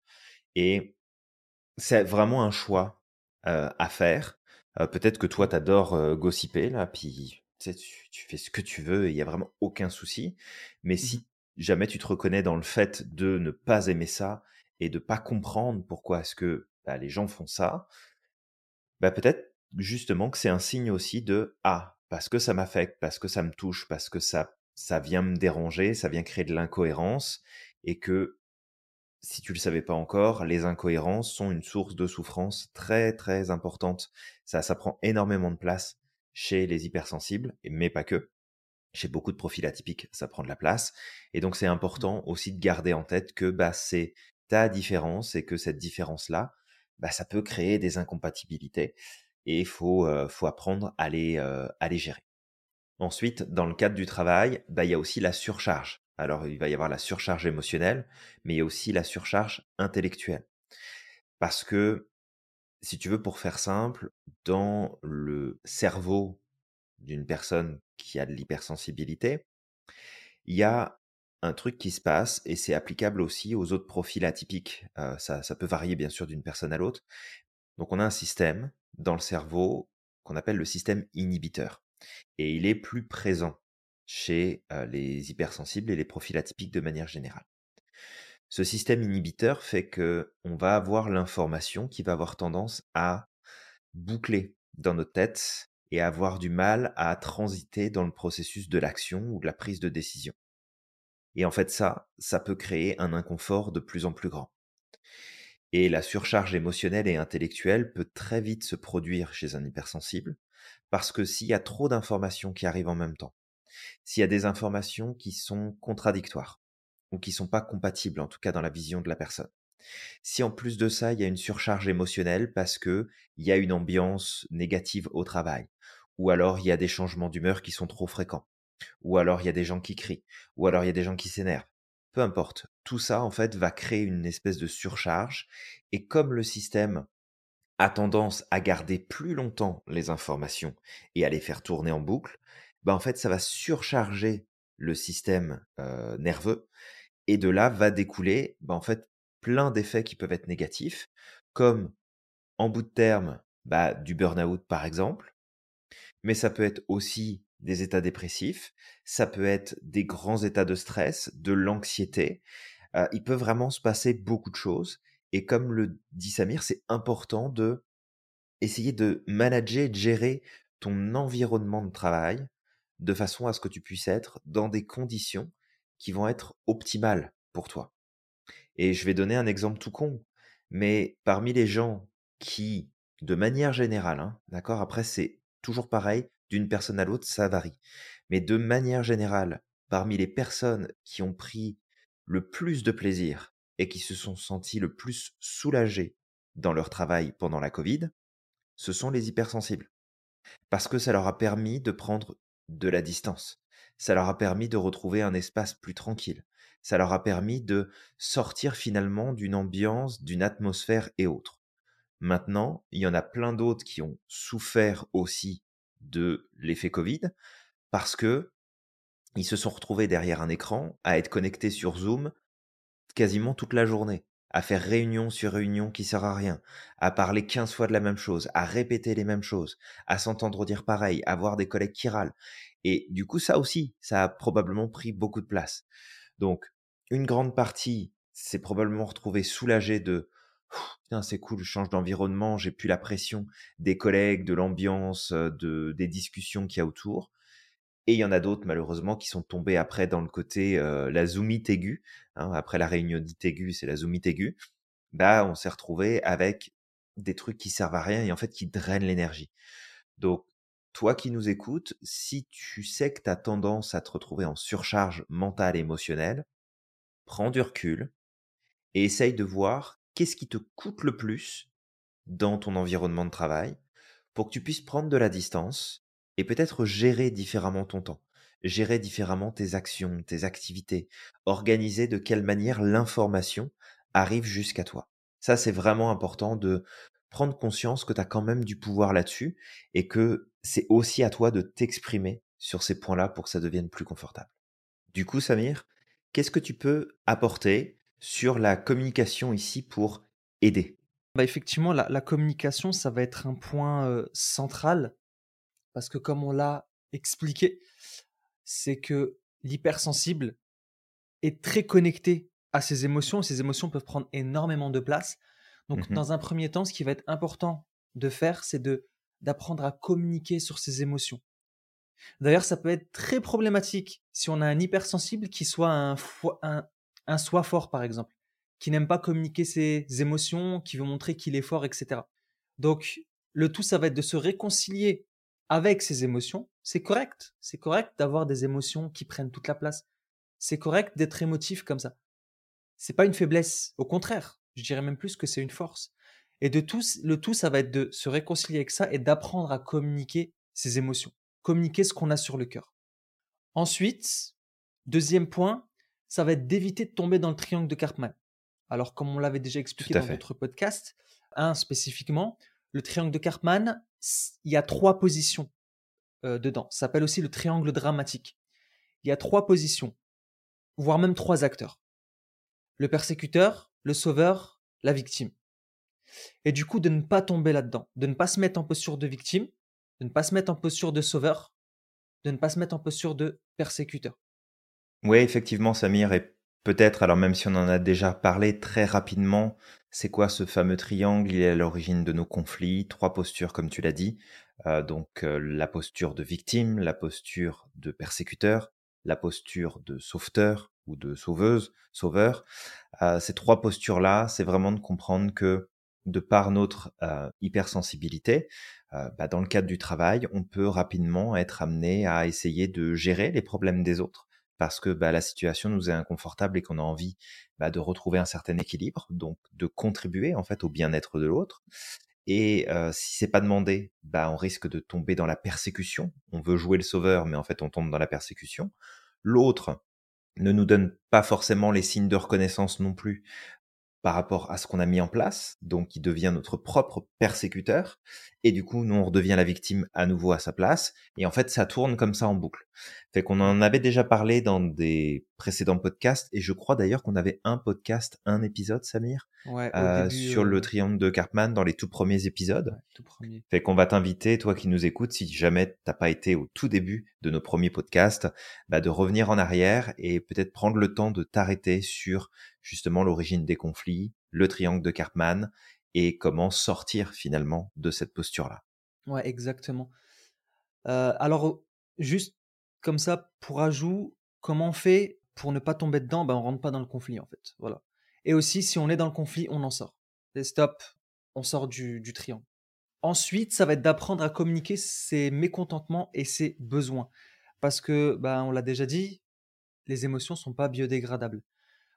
A: Et c'est vraiment un choix à faire. Peut-être que toi, t'adores gossiper, là, puis tu, tu, fais ce que tu veux et il n'y a vraiment aucun souci. Mais mmh si jamais tu te reconnais dans le fait de ne pas aimer ça et de pas comprendre pourquoi est-ce que bah, les gens font ça, bah, peut-être justement que c'est un signe aussi de ah parce que ça m'affecte, parce que ça me touche, parce que ça ça vient me déranger, ça vient créer de l'incohérence et que si tu le savais pas encore, les incohérences sont une source de souffrance très très importante. Ça ça prend énormément de place chez les hypersensibles mais pas que. Chez beaucoup de profils atypiques, ça prend de la place et donc c'est mmh. important aussi de garder en tête que bah c'est ta différence et que cette différence là, bah ça peut créer des incompatibilités et il faut, faut apprendre à les, à les gérer. Ensuite, dans le cadre du travail, bah, il y a aussi la surcharge. Alors, il va y avoir la surcharge émotionnelle, mais il y a aussi la surcharge intellectuelle. Parce que, si tu veux, pour faire simple, dans le cerveau d'une personne qui a de l'hypersensibilité, il y a un truc qui se passe, et c'est applicable aussi aux autres profils atypiques. ça, ça peut varier bien sûr d'une personne à l'autre. Donc on a un système dans le cerveau qu'on appelle le système inhibiteur. Et il est plus présent chez les hypersensibles et les profils atypiques de manière générale. Ce système inhibiteur fait que on va avoir l'information qui va avoir tendance à boucler dans notre tête et avoir du mal à transiter dans le processus de l'action ou de la prise de décision. Et en fait ça, ça peut créer un inconfort de plus en plus grand. Et la surcharge émotionnelle et intellectuelle peut très vite se produire chez un hypersensible, parce que s'il y a trop d'informations qui arrivent en même temps, s'il y a des informations qui sont contradictoires, ou qui sont pas compatibles, en tout cas dans la vision de la personne, Si en plus de ça, il y a une surcharge émotionnelle parce que il y a une ambiance négative au travail, ou alors il y a des changements d'humeur qui sont trop fréquents, ou alors il y a des gens qui crient, ou alors il y a des gens qui s'énervent. Peu importe, tout ça en fait va créer une espèce de surcharge. Et comme le système a tendance à garder plus longtemps les informations et à les faire tourner en boucle, bah en fait ça va surcharger le système euh, nerveux. Et de là va découler bah en fait plein d'effets qui peuvent être négatifs comme en bout de terme bah, du burn-out par exemple, mais ça peut être aussi des états dépressifs, ça peut être des grands états de stress, de l'anxiété. Euh, il peut vraiment se passer beaucoup de choses. Et comme le dit Samir, c'est important de essayer de manager, de gérer ton environnement de travail de façon à ce que tu puisses être dans des conditions qui vont être optimales pour toi. Et je vais donner un exemple tout con, mais parmi les gens qui, de manière générale, hein, d'accord, après c'est toujours pareil, d'une personne à l'autre, ça varie. Mais de manière générale, parmi les personnes qui ont pris le plus de plaisir et qui se sont sentis le plus soulagés dans leur travail pendant la Covid, ce sont les hypersensibles. Parce que ça leur a permis de prendre de la distance. Ça leur a permis de retrouver un espace plus tranquille. Ça leur a permis de sortir finalement d'une ambiance, d'une atmosphère et autres. Maintenant, il y en a plein d'autres qui ont souffert aussi de l'effet Covid parce que ils se sont retrouvés derrière un écran à être connectés sur Zoom quasiment toute la journée, à faire réunion sur réunion qui sert à rien, à parler 15 fois de la même chose, à répéter les mêmes choses, à s'entendre dire pareil, à voir des collègues qui râlent. Et du coup, ça aussi, ça a probablement pris beaucoup de place. Donc, une grande partie s'est probablement retrouvée soulagée de c'est cool, je change d'environnement, j'ai plus la pression des collègues, de l'ambiance, de, des discussions qu'il y a autour. Et il y en a d'autres, malheureusement, qui sont tombés après dans le côté la zoomite aiguë. Hein, après la réunion aiguë, c'est la zoomite aiguë. Bah, on s'est retrouvé avec des trucs qui servent à rien et en fait qui drainent l'énergie. Donc, toi qui nous écoutes, si tu sais que tu as tendance à te retrouver en surcharge mentale et émotionnelle, prends du recul et essaye de voir qu'est-ce qui te coûte le plus dans ton environnement de travail pour que tu puisses prendre de la distance et peut-être gérer différemment ton temps, gérer différemment tes actions, tes activités, organiser de quelle manière l'information arrive jusqu'à toi? Ça, c'est vraiment important de prendre conscience que tu as quand même du pouvoir là-dessus et que c'est aussi à toi de t'exprimer sur ces points-là pour que ça devienne plus confortable. Du coup, Samir, qu'est-ce que tu peux apporter sur la communication ici pour aider
B: bah Effectivement, la, communication, ça va être un point central parce que comme on l'a expliqué, c'est que l'hypersensible est très connecté à ses émotions. Ses émotions peuvent prendre énormément de place. Donc, mmh dans un premier temps, ce qui va être important de faire, c'est de d'apprendre à communiquer sur ses émotions. D'ailleurs, ça peut être très problématique si on a un hypersensible qui soit un, un, un soi fort, par exemple, qui n'aime pas communiquer ses émotions, qui veut montrer qu'il est fort, etc. Donc, le tout, ça va être de se réconcilier avec ses émotions. C'est correct. C'est correct d'avoir des émotions qui prennent toute la place. C'est correct d'être émotif comme ça. C'est pas une faiblesse. Au contraire, je dirais même plus que c'est une force. Et de tout, le tout, ça va être de se réconcilier avec ça et d'apprendre à communiquer ses émotions. Communiquer ce qu'on a sur le cœur. Ensuite, deuxième point, ça va être d'éviter de tomber dans le triangle de Karpman. Alors, comme on l'avait déjà expliqué dans notre podcast, un spécifiquement, le triangle de Karpman, il y a trois positions euh, dedans. Ça s'appelle aussi le triangle dramatique. Il y a trois positions, voire même trois acteurs. Le persécuteur, le sauveur, la victime. Et du coup, de ne pas tomber là-dedans, de ne pas se mettre en posture de victime, de ne pas se mettre en posture de sauveur, de ne pas se mettre en posture de persécuteur.
A: Oui, effectivement, Samir, et peut-être, alors même si on en a déjà parlé très rapidement, c'est quoi ce fameux triangle? Il est à l'origine de nos conflits, trois postures comme tu l'as dit. Euh, donc euh, la posture de victime, la posture de persécuteur, la posture de sauveteur ou de sauveuse, sauveur. Euh, ces trois postures-là, c'est vraiment de comprendre que de par notre hypersensibilité, bah, dans le cadre du travail, on peut rapidement être amené à essayer de gérer les problèmes des autres parce que bah, la situation nous est inconfortable et qu'on a envie bah, de retrouver un certain équilibre, donc de contribuer en fait au bien-être de l'autre. Et euh, si c'est pas demandé, bah, on risque de tomber dans la persécution. On veut jouer le sauveur, mais en fait on tombe dans la persécution. L'autre ne nous donne pas forcément les signes de reconnaissance non plus par rapport à ce qu'on a mis en place, donc il devient notre propre persécuteur, et du coup, nous, on redevient la victime à nouveau à sa place, et en fait, ça tourne comme ça en boucle. Fait qu'on en avait déjà parlé dans des précédents podcasts, et je crois d'ailleurs qu'on avait un podcast, un épisode, Samir,
B: Ouais,
A: euh,
B: début,
A: sur le
B: euh,
A: triangle de Cartman dans les tout premiers épisodes.
B: ouais, tout premier.
A: Fait qu'on va t'inviter, toi qui nous écoutes, si jamais t'as pas été au tout début de nos premiers podcasts, bah de revenir en arrière et peut-être prendre le temps de t'arrêter sur justement l'origine des conflits, le triangle de Karpman et comment sortir finalement de cette posture-là.
B: Ouais, exactement. Euh, alors, juste comme ça, pour ajout, comment on fait pour ne pas tomber dedans ben, On rentre pas dans le conflit, en fait. Voilà. Et aussi, si on est dans le conflit, on en sort. Et stop, on sort du, du triangle. Ensuite, ça va être d'apprendre à communiquer ses mécontentements et ses besoins. Parce que, ben, on l'a déjà dit, les émotions sont pas biodégradables.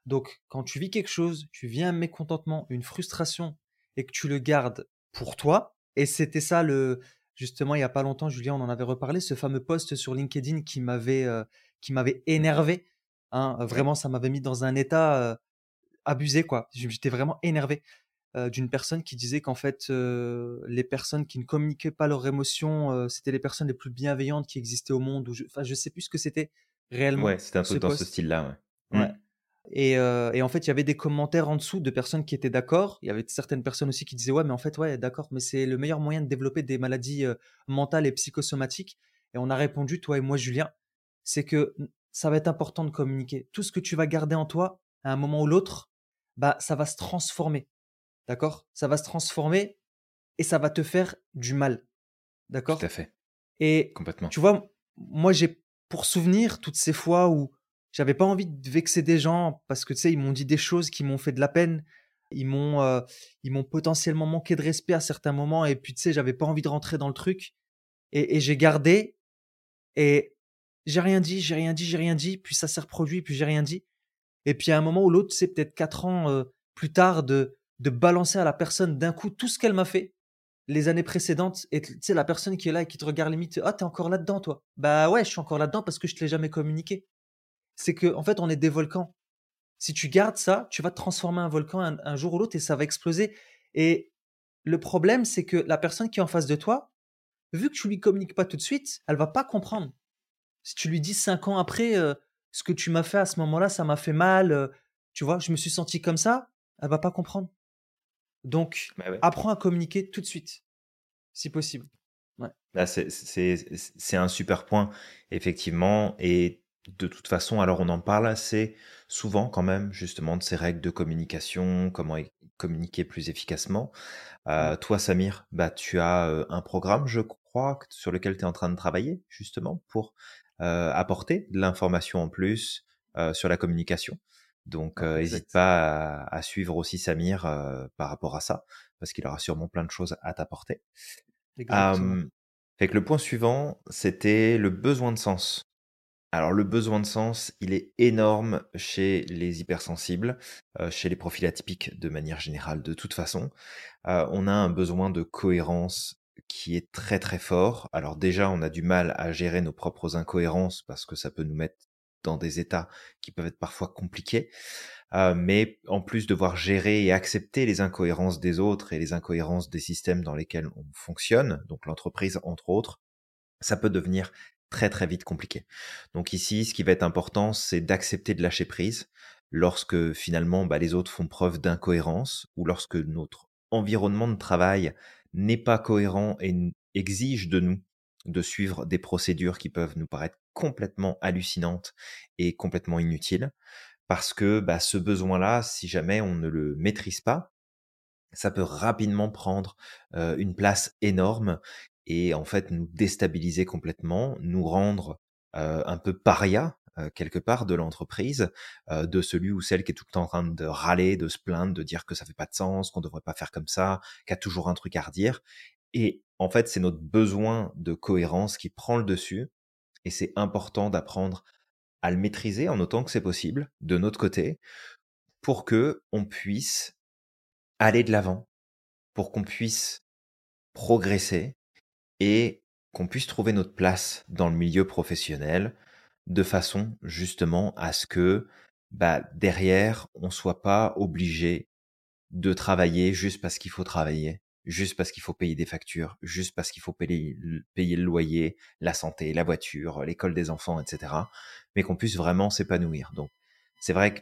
B: Donc, quand tu vis quelque chose, tu vis un mécontentement, une frustration, et que tu le gardes pour toi, et c'était ça le, justement, il y a pas longtemps, Julien, on en avait reparlé, ce fameux post sur LinkedIn qui m'avait, euh, qui m'avait énervé. Hein, vraiment, ça m'avait mis dans un état euh, abusé, quoi. J'étais vraiment énervé euh, d'une personne qui disait qu'en fait, euh, les personnes qui ne communiquaient pas leurs émotions, c'était les personnes les plus bienveillantes qui existaient au monde. Ou je, enfin, je sais plus ce que c'était réellement.
A: Ouais, c'était un peu dans ce style-là. Ouais.
B: Ouais.
A: Mm.
B: Et, et en fait, il y avait des commentaires en dessous de personnes qui étaient d'accord. Il y avait certaines personnes aussi qui disaient ouais, mais en fait, ouais, d'accord, mais c'est le meilleur moyen de développer des maladies mentales et psychosomatiques. Et on a répondu, toi et moi, Julien, c'est que ça va être important de communiquer. Tout ce que tu vas garder en toi, à un moment ou l'autre, bah, ça va se transformer. D'accord? Ça va se transformer et ça va te faire du mal.
A: Tout
B: D'accord
A: à fait.
B: Et
A: Complètement.
B: tu vois, moi, j'ai pour souvenir toutes ces fois où j'avais pas envie de vexer des gens parce que tu sais, ils m'ont dit des choses qui m'ont fait de la peine. Ils m'ont, euh, ils m'ont potentiellement manqué de respect à certains moments et puis tu sais, j'avais pas envie de rentrer dans le truc et, et j'ai gardé et j'ai rien dit, j'ai rien dit, j'ai rien dit, puis ça s'est reproduit, puis j'ai rien dit. Et puis à un moment ou l'autre, c'est peut-être quatre ans euh, plus tard de, de balancer à la personne d'un coup tout ce qu'elle m'a fait les années précédentes et tu sais la personne qui est là et qui te regarde limite ah t'es encore là-dedans toi? Bah ouais je suis encore là-dedans parce que je te l'ai jamais communiqué. C'est que en fait on est des volcans. Si tu gardes ça tu vas te transformer en volcan un, un jour ou l'autre et ça va exploser. Et le problème c'est que la personne qui est en face de toi vu que tu lui communiques pas tout de suite elle va pas comprendre si tu lui dis cinq ans après euh, ce que tu m'as fait à ce moment-là ça m'a fait mal euh, tu vois je me suis senti comme ça elle va pas comprendre donc
A: Bah ouais.
B: apprends à communiquer tout de suite si possible ouais
A: Là, c'est un super point, effectivement. Et de toute façon, alors on en parle assez souvent quand même, justement, de ces règles de communication, comment communiquer plus efficacement.
B: Ouais.
A: Toi, Samir, bah, tu as un programme, je crois, sur lequel tu es en train de travailler, justement, pour apporter de l'information en plus euh, sur la communication. Donc, euh, n'hésite
B: exact.
A: pas à, à suivre aussi Samir euh, par rapport à ça, parce qu'il aura sûrement plein de choses à t'apporter. Euh, fait que le point suivant, c'était le besoin de sens. Alors le besoin de sens, il est énorme chez les hypersensibles, euh, chez les profils atypiques de manière générale. De toute façon, Euh, on a un besoin de cohérence qui est très très fort. Alors déjà, on a du mal à gérer nos propres incohérences parce que ça peut nous mettre dans des états qui peuvent être parfois compliqués. Euh, mais en plus devoir gérer et accepter les incohérences des autres et les incohérences des systèmes dans lesquels on fonctionne, donc l'entreprise entre autres, ça peut devenir très très vite compliqué. Donc ici, ce qui va être important, c'est d'accepter de lâcher prise lorsque finalement bah, les autres font preuve d'incohérence ou lorsque notre environnement de travail n'est pas cohérent et exige de nous de suivre des procédures qui peuvent nous paraître complètement hallucinantes et complètement inutiles. Parce que bah, ce besoin-là, si jamais on ne le maîtrise pas, ça peut rapidement prendre une place énorme et en fait nous déstabiliser complètement, nous rendre un peu paria euh, quelque part de l'entreprise, euh, de celui ou celle qui est tout le temps en train de râler, de se plaindre, de dire que ça fait pas de sens, qu'on devrait pas faire comme ça, qu'il y a toujours un truc à redire. Et en fait, c'est notre besoin de cohérence qui prend le dessus et c'est important d'apprendre à le maîtriser en autant que c'est possible de notre côté pour que on puisse aller de l'avant, pour qu'on puisse progresser et qu'on puisse trouver notre place dans le milieu professionnel de façon justement à ce que bah, derrière on soit pas obligé de travailler juste parce qu'il faut travailler, juste parce qu'il faut payer des factures, juste parce qu'il faut payer, payer le loyer, la santé, la voiture, l'école des enfants, etc. Mais qu'on puisse vraiment s'épanouir. Donc c'est vrai que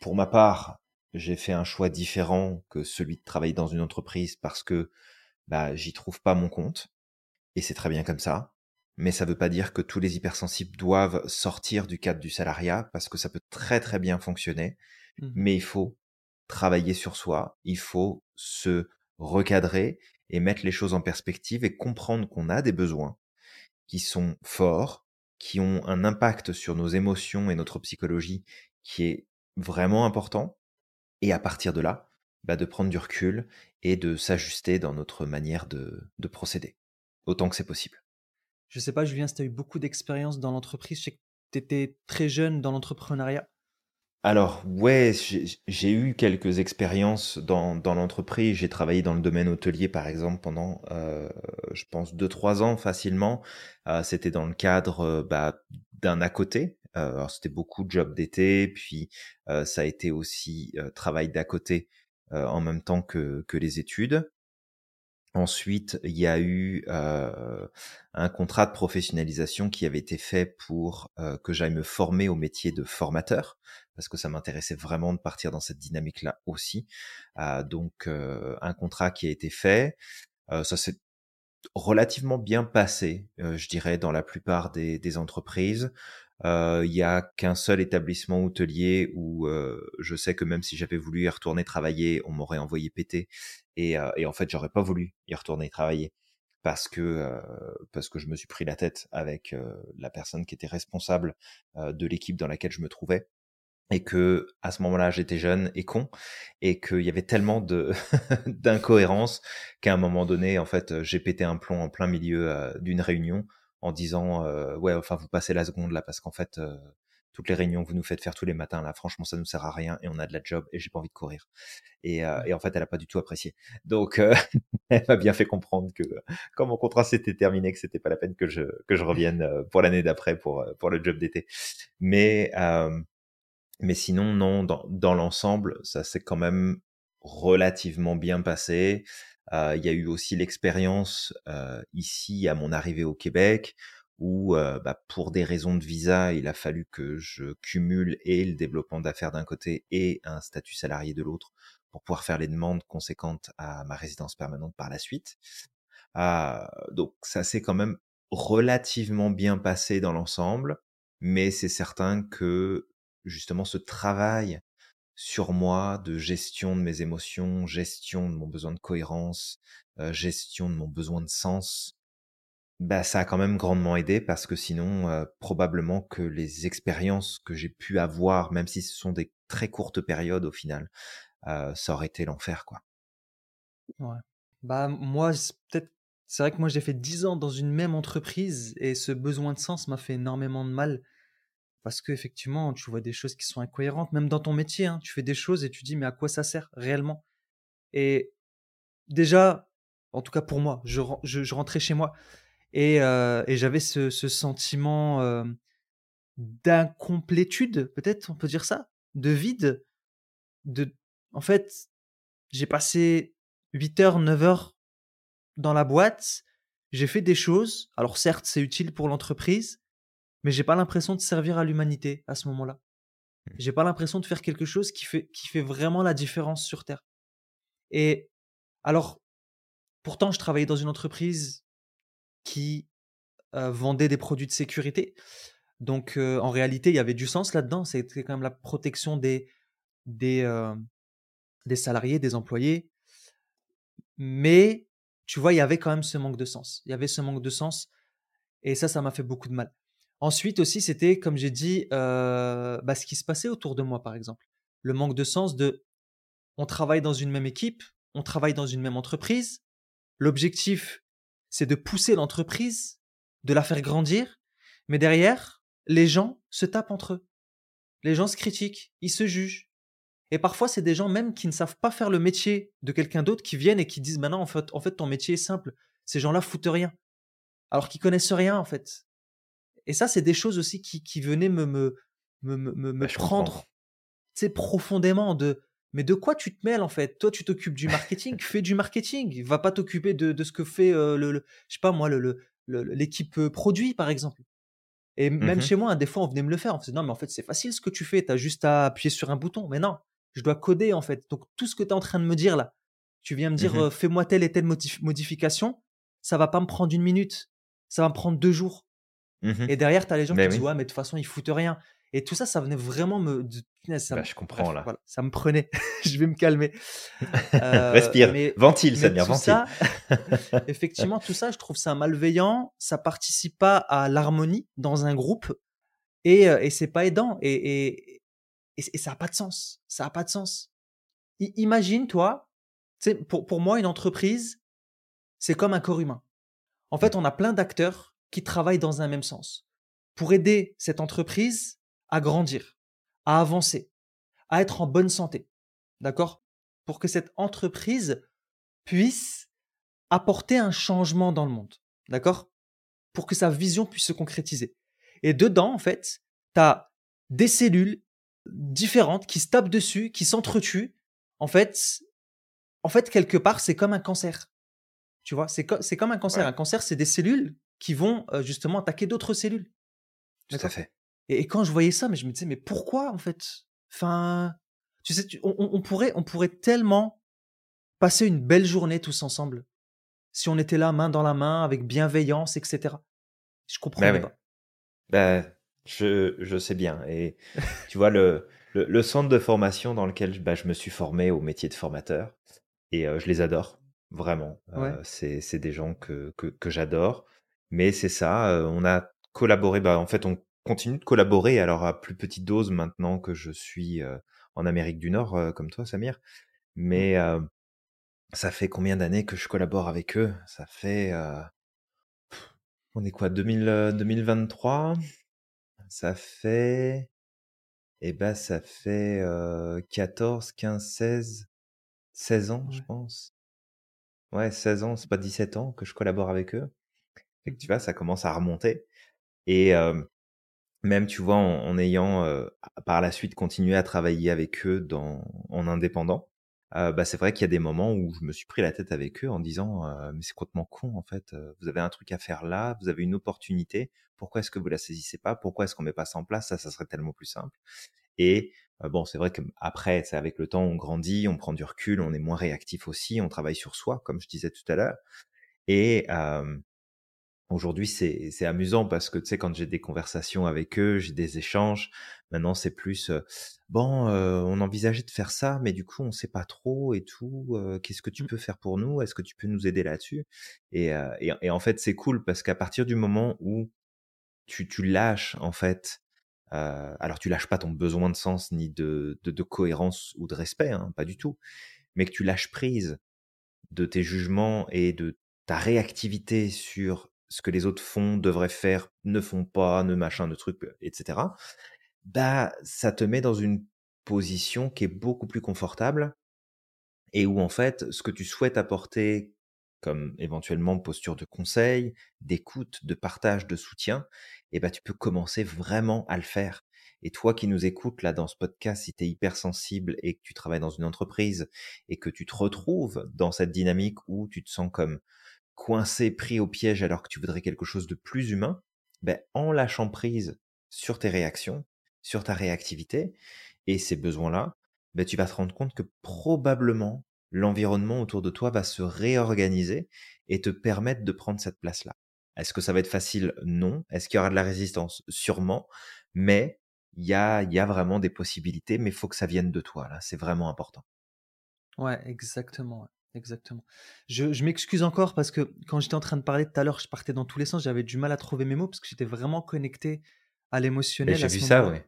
A: pour ma part, j'ai fait un choix différent que celui de travailler dans une entreprise parce que bah, j'y trouve pas mon compte. Et c'est très bien comme ça. Mais ça veut pas dire que tous les hypersensibles doivent sortir du cadre du salariat parce que ça peut très très bien fonctionner. Mmh Mais il faut travailler sur soi, il faut se recadrer et mettre les choses en perspective et comprendre qu'on a des besoins qui sont forts, qui ont un impact sur nos émotions et notre psychologie qui est vraiment important. Et à partir de là, bah de prendre du recul et de s'ajuster dans notre manière de, de procéder, autant que c'est possible.
B: Je sais pas, Julien, si tu as eu beaucoup d'expérience dans l'entreprise, je sais que tu étais très jeune dans l'entrepreneuriat.
A: Alors, ouais, j'ai eu quelques expériences dans, dans l'entreprise. J'ai travaillé dans le domaine hôtelier, par exemple, pendant, euh, je pense, 2-3 ans facilement. Euh, c'était dans le cadre euh, bah, d'un à côté. alors, c'était beaucoup de jobs d'été, puis ça a été aussi travail d'à côté en même temps que, que les études. Ensuite, il y a eu euh, un contrat de professionnalisation qui avait été fait pour euh, que j'aille me former au métier de formateur, parce que ça m'intéressait vraiment de partir dans cette dynamique-là aussi. Euh, donc, un contrat qui a été fait. ça s'est relativement bien passé, je dirais, dans la plupart des, des entreprises. Il y a qu'un seul établissement hôtelier où je sais que même si j'avais voulu y retourner travailler, on m'aurait envoyé péter. Et, et en fait, j'aurais pas voulu y retourner travailler parce que parce que je me suis pris la tête avec la personne qui était responsable de l'équipe dans laquelle je me trouvais et que à ce moment-là j'étais jeune et con et qu'il y avait tellement de d'incohérences qu'à un moment donné en fait j'ai pété un plomb en plein milieu d'une réunion en disant euh, ouais enfin vous passez la seconde là parce qu'en fait euh, toutes les réunions que vous nous faites faire tous les matins là franchement ça nous sert à rien et on a de la job et j'ai pas envie de courir. Et, euh, et en fait elle a pas du tout apprécié. Donc elle m'a bien fait comprendre que quand mon contrat s'était terminé que c'était pas la peine que je que je revienne pour l'année d'après pour pour le job d'été. Mais mais sinon non dans dans l'ensemble ça s'est quand même relativement bien passé. Il y a eu aussi l'expérience ici à mon arrivée au Québec où bah, pour des raisons de visa, il a fallu que je cumule et le développement d'affaires d'un côté et un statut salarié de l'autre pour pouvoir faire les demandes conséquentes à ma résidence permanente par la suite. donc ça s'est quand même relativement bien passé dans l'ensemble, mais c'est certain que justement ce travail sur moi de gestion de mes émotions, gestion de mon besoin de cohérence, euh, gestion de mon besoin de sens, bah ça a quand même grandement aidé parce que sinon probablement que les expériences que j'ai pu avoir, même si ce sont des très courtes périodes au final, ça aurait été l'enfer quoi.
B: Ouais. Bah moi peut-être c'est vrai que moi j'ai fait dix ans dans une même entreprise et ce besoin de sens m'a fait énormément de mal parce qu'effectivement, tu vois des choses qui sont incohérentes, même dans ton métier, hein, tu fais des choses et tu dis, mais à quoi ça sert réellement? Et déjà, en tout cas pour moi, je, je, rentrais chez moi et, euh, et j'avais ce, ce, sentiment euh, d'incomplétude, peut-être on peut dire ça, de vide. De... En fait, j'ai passé 8 heures, 9 heures dans la boîte, j'ai fait des choses, alors certes c'est utile pour l'entreprise, mais j'ai pas l'impression de servir à l'humanité à ce moment-là. Mmh. J'ai pas l'impression de faire quelque chose qui fait, qui fait vraiment la différence sur Terre. Et alors, pourtant, je travaillais dans une entreprise qui euh, vendait des produits de sécurité. Donc, en réalité, il y avait du sens là-dedans. C'était quand même la protection des, des, salariés, des employés. Mais, tu vois, il y avait quand même ce manque de sens. Il y avait ce manque de sens. Et ça, ça m'a fait beaucoup de mal. Ensuite aussi, c'était, comme j'ai dit, bah, ce qui se passait autour de moi, par exemple. Le manque de sens de on travaille dans une même équipe, on travaille dans une même entreprise. L'objectif, c'est de pousser l'entreprise, de la faire grandir. Mais derrière, les gens se tapent entre eux. Les gens se critiquent, ils se jugent. Et parfois, c'est des gens même qui ne savent pas faire le métier de quelqu'un d'autre qui viennent et qui disent maintenant, en fait, en fait, ton métier est simple. Ces gens-là foutent rien. Alors qu'ils connaissent rien, en fait. Et ça, c'est des choses aussi qui, qui venaient me, me, me, me,
A: Bah,
B: prendre profondément de mais de quoi tu te mêles en fait? Toi, tu t'occupes du marketing, fais du marketing. Va pas t'occuper de, de ce que fait euh, le, le- je sais pas moi, le, le- le- l'équipe euh, produit par exemple. Et même
A: Mmh
B: chez moi, hein, des fois, on venait me le faire. On faisait non, mais en fait, c'est facile ce que tu fais. Tu as juste à appuyer sur un bouton. Mais non, je dois coder en fait. Donc tout ce que tu es en train de me dire là, tu viens me dire
A: Mmh
B: euh, fais-moi telle et telle modif- modification, ça va pas me prendre une minute, ça va me prendre deux jours.
A: Mmh
B: Et derrière, tu as les gens
A: Mais
B: qui disent ouais, mais de toute façon, ils foutent rien. Et tout ça, ça venait vraiment me. ça
A: Bah,
B: me-
A: je
B: bref,
A: comprends là.
B: voilà, ça me prenait. je vais me calmer. Euh,
A: Respire,
B: mais,
A: ventile
B: mais tout
A: ventile.
B: ça, effectivement, tout ça, je trouve ça malveillant. Ça participe pas à l'harmonie dans un groupe et, euh, et c'est pas aidant. Et, et, et, et ça n'a pas de sens. Ça n'a pas de sens. I- imagine, toi, pour, pour moi, une entreprise, c'est comme un corps humain. En fait, on a plein d'acteurs qui travaillent dans un même sens pour aider cette entreprise à grandir, à avancer, à être en bonne santé. D'accord? Pour que cette entreprise puisse apporter un changement dans le monde. D'accord? Pour que sa vision puisse se concrétiser. Et dedans, en fait, tu as des cellules différentes qui se tapent dessus, qui s'entretuent. En fait, en fait, quelque part, c'est comme un cancer. Tu vois, c'est co- c'est comme un cancer.
A: Ouais.
B: Un cancer, c'est des cellules qui vont euh, justement attaquer d'autres cellules.
A: Tout à fait.
B: Et, et quand je voyais ça, mais je me disais, mais pourquoi en fait? Enfin, tu sais, tu- on, pourrait, on pourrait tellement passer une belle journée tous ensemble si on était là main dans la main avec bienveillance, etc. Je
A: Bah
B: comprenais
A: ouais.
B: pas.
A: Bah, je, je sais bien. Et tu vois, le, le, le centre de formation dans lequel je- bah, je me suis formé au métier de formateur, et euh, je les adore, vraiment.
B: Ouais.
A: Euh, c'est, c'est des gens que, que, que j'adore. Mais c'est ça, euh, on a collaboré, bah, en fait, on continue de collaborer, alors à plus petite dose maintenant que je suis euh, en Amérique du Nord, euh, comme toi, Samir.
B: Mm.
A: Mais euh, ça fait combien d'années que je collabore avec eux? Ça fait... on est quoi 2000, euh, 2023 Ça fait... Eh ben, ça fait euh, 14, 15, 16, 16 ans, je pense. Ouais, 16 ans, c'est pas 17 ans que je collabore avec eux. Fait que tu vois, ça commence à remonter. Et euh, même, tu vois, en, ayant par la suite continué à travailler avec eux dans, en indépendant, bah, c'est vrai qu'il y a des moments où je me suis pris la tête avec eux en disant mais c'est complètement con en fait. Vous avez un truc à faire là, vous avez une opportunité. Pourquoi est-ce que vous la saisissez pas? Pourquoi est-ce qu'on met pas ça en place? Ça, ça serait tellement plus simple. Et bon, c'est vrai qu'après, c'est avec le temps, on grandit, on prend du recul, on est moins réactif aussi, on travaille sur soi, comme je disais tout à l'heure. Et aujourd'hui, c'est c'est amusant parce que tu sais, quand j'ai des conversations avec eux, j'ai des échanges. Maintenant, c'est plus euh, bon, euh, on envisageait de faire ça, mais du coup, on sait pas trop et tout. euh, Qu'est-ce que tu
B: Mm.
A: peux faire pour nous? Est-ce que tu peux nous aider là-dessus et, euh, et, et en fait, c'est cool parce qu'à partir du moment où tu, tu lâches en fait. euh, alors tu lâches pas ton besoin de sens ni de, de, de cohérence ou de respect, hein, pas du tout, mais que tu lâches prise de tes jugements et de ta réactivité sur ce que les autres font, devraient faire, ne font pas, ne machin, de trucs, etc. Bah, ça te met dans une position qui est beaucoup plus confortable et où en fait, ce que tu souhaites apporter comme éventuellement posture de conseil, d'écoute, de partage, de soutien, eh ben, tu peux commencer vraiment à le faire. Et toi qui nous écoutes là dans ce podcast, si tu es hypersensible et que tu travailles dans une entreprise et que tu te retrouves dans cette dynamique où tu te sens comme coincé, pris au piège alors que tu voudrais quelque chose de plus humain, ben, en lâchant prise sur tes réactions, sur ta réactivité et ces besoins-là, ben, tu vas te rendre compte que probablement l'environnement autour de toi va se réorganiser et te permettre de prendre cette place-là. Est-ce que ça va être facile? Non. Est-ce qu'il y aura de la résistance? Sûrement. Mais il y a, y a vraiment des possibilités, mais il faut que ça vienne de toi. Là, c'est vraiment important.
B: Ouais, exactement. Exactement. Je, je m'excuse encore parce que quand j'étais en train de parler tout à l'heure, je partais dans tous les sens. J'avais du mal à trouver mes mots parce que j'étais vraiment connecté à l'émotionnel
A: j'ai vu ça, oui.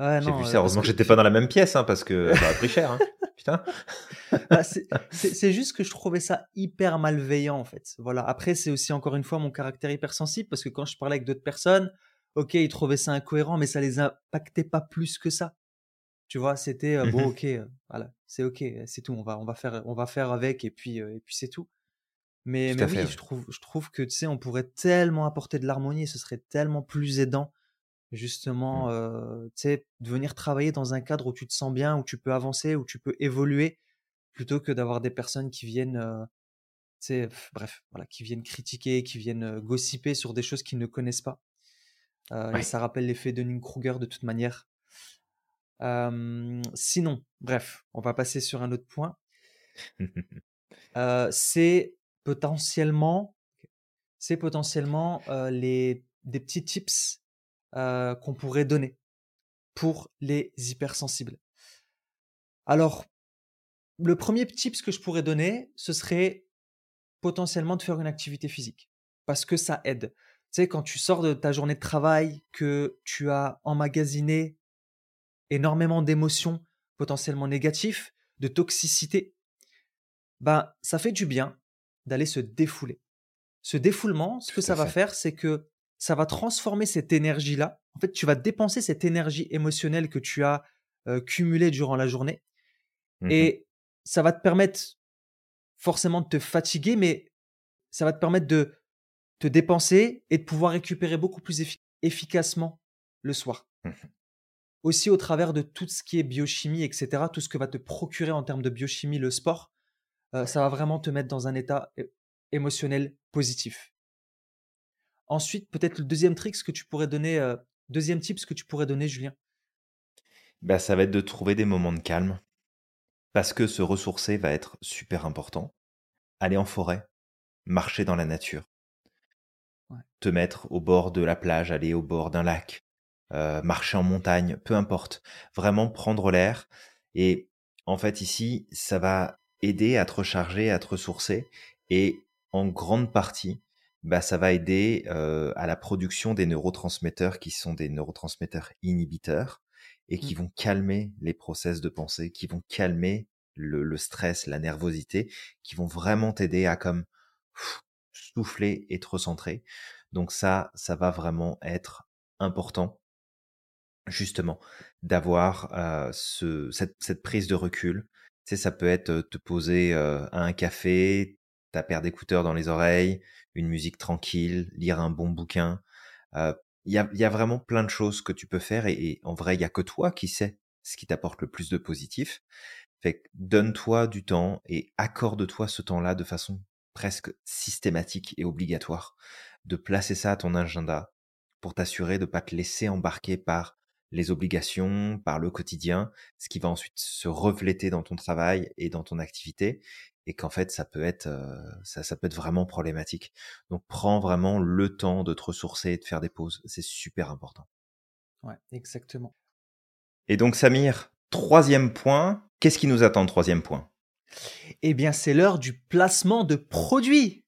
A: J'ai vu
B: euh,
A: ça. Heureusement
B: que
A: que j'étais pas dans la même pièce, hein, parce que ça aurait pris cher. Hein. Putain.
B: Bah, c'est juste que je trouvais ça hyper malveillant en fait. Voilà. Après, c'est aussi encore une fois mon caractère hypersensible parce que quand je parlais avec d'autres personnes, ok, ils trouvaient ça incohérent, mais ça les impactait pas plus que ça. Tu vois, c'était euh, bon,
A: Mmh
B: ok, euh, voilà, c'est ok, c'est tout, on va, on va faire, on va faire avec et puis, euh, et puis c'est tout. Mais,
A: Tout
B: mais
A: fait,
B: oui, je trouve, je trouve que tu sais, on pourrait tellement apporter de l'harmonie, et ce serait tellement plus aidant, justement,
A: Mmh.
B: euh, tu sais, de venir travailler dans un cadre où tu te sens bien, où tu peux avancer, où tu peux évoluer, plutôt que d'avoir des personnes qui viennent, euh, tu sais, bref, voilà, qui viennent critiquer, qui viennent gossiper sur des choses qu'ils ne connaissent pas. Euh, et ça rappelle l'effet de Kruger de toute manière. Euh, sinon, bref, on va passer sur un autre point. Euh, c'est potentiellement, c'est potentiellement euh, les, des petits tips euh, qu'on pourrait donner pour les hypersensibles. Alors, le premier tips que je pourrais donner, ce serait potentiellement de faire une activité physique parce que ça aide. Tu sais, quand tu sors de ta journée de travail, que tu as emmagasiné énormément d'émotions potentiellement négatives, de toxicité, ben, ça fait du bien d'aller se défouler. Ce défoulement, ce que
A: Tout
B: ça va faire, c'est que ça va transformer cette énergie-là. En fait, tu vas dépenser cette énergie émotionnelle que tu as euh, cumulée durant la journée
A: Mmh
B: et ça va te permettre forcément de te fatiguer, mais ça va te permettre de te dépenser et de pouvoir récupérer beaucoup plus effi- efficacement le soir.
A: Mmh
B: Aussi au travers de tout ce qui est biochimie, etc., tout ce que va te procurer en termes de biochimie le sport, euh, ça va vraiment te mettre dans un état émotionnel positif. Ensuite, peut-être le deuxième trick que tu pourrais donner, euh, deuxième tip que tu pourrais donner, Julien.
A: Bah, ça va être de trouver des moments de calme parce que se ressourcer va être super important. Aller en forêt, marcher dans la nature,
B: Ouais.
A: te mettre au bord de la plage, aller au bord d'un lac, euh, marcher en montagne, peu importe. Vraiment prendre l'air. Et en fait, ici, ça va aider à te recharger, à te ressourcer. Et en grande partie, bah, ça va aider euh, à la production des neurotransmetteurs qui sont des neurotransmetteurs inhibiteurs et qui
B: Mm.
A: vont calmer les process de pensée, qui vont calmer le, le stress, la nervosité, qui vont vraiment t'aider à comme pff, souffler et te recentrer. Donc ça, ça va vraiment être important justement d'avoir euh, ce, cette, cette prise de recul. Tu sais, ça peut être te poser euh, à un café, ta paire d'écouteurs dans les oreilles, une musique tranquille, lire un bon bouquin. Il y, a, y a vraiment plein de choses que tu peux faire et, et en vrai, il y a que toi qui sais ce qui t'apporte le plus de positif. Fait donne-toi du temps et accorde-toi ce temps-là de façon presque systématique et obligatoire. De placer ça à ton agenda pour t'assurer de pas te laisser embarquer par les obligations, par le quotidien, ce qui va ensuite se refléter dans ton travail et dans ton activité, et qu'en fait ça peut être euh, ça, ça peut être vraiment problématique. Donc prends vraiment le temps de te ressourcer et de faire des pauses, c'est super important.
B: Ouais, exactement.
A: Et donc Samir, troisième point, qu'est-ce qui nous attend troisième point?
B: Eh bien, c'est l'heure du placement de produits.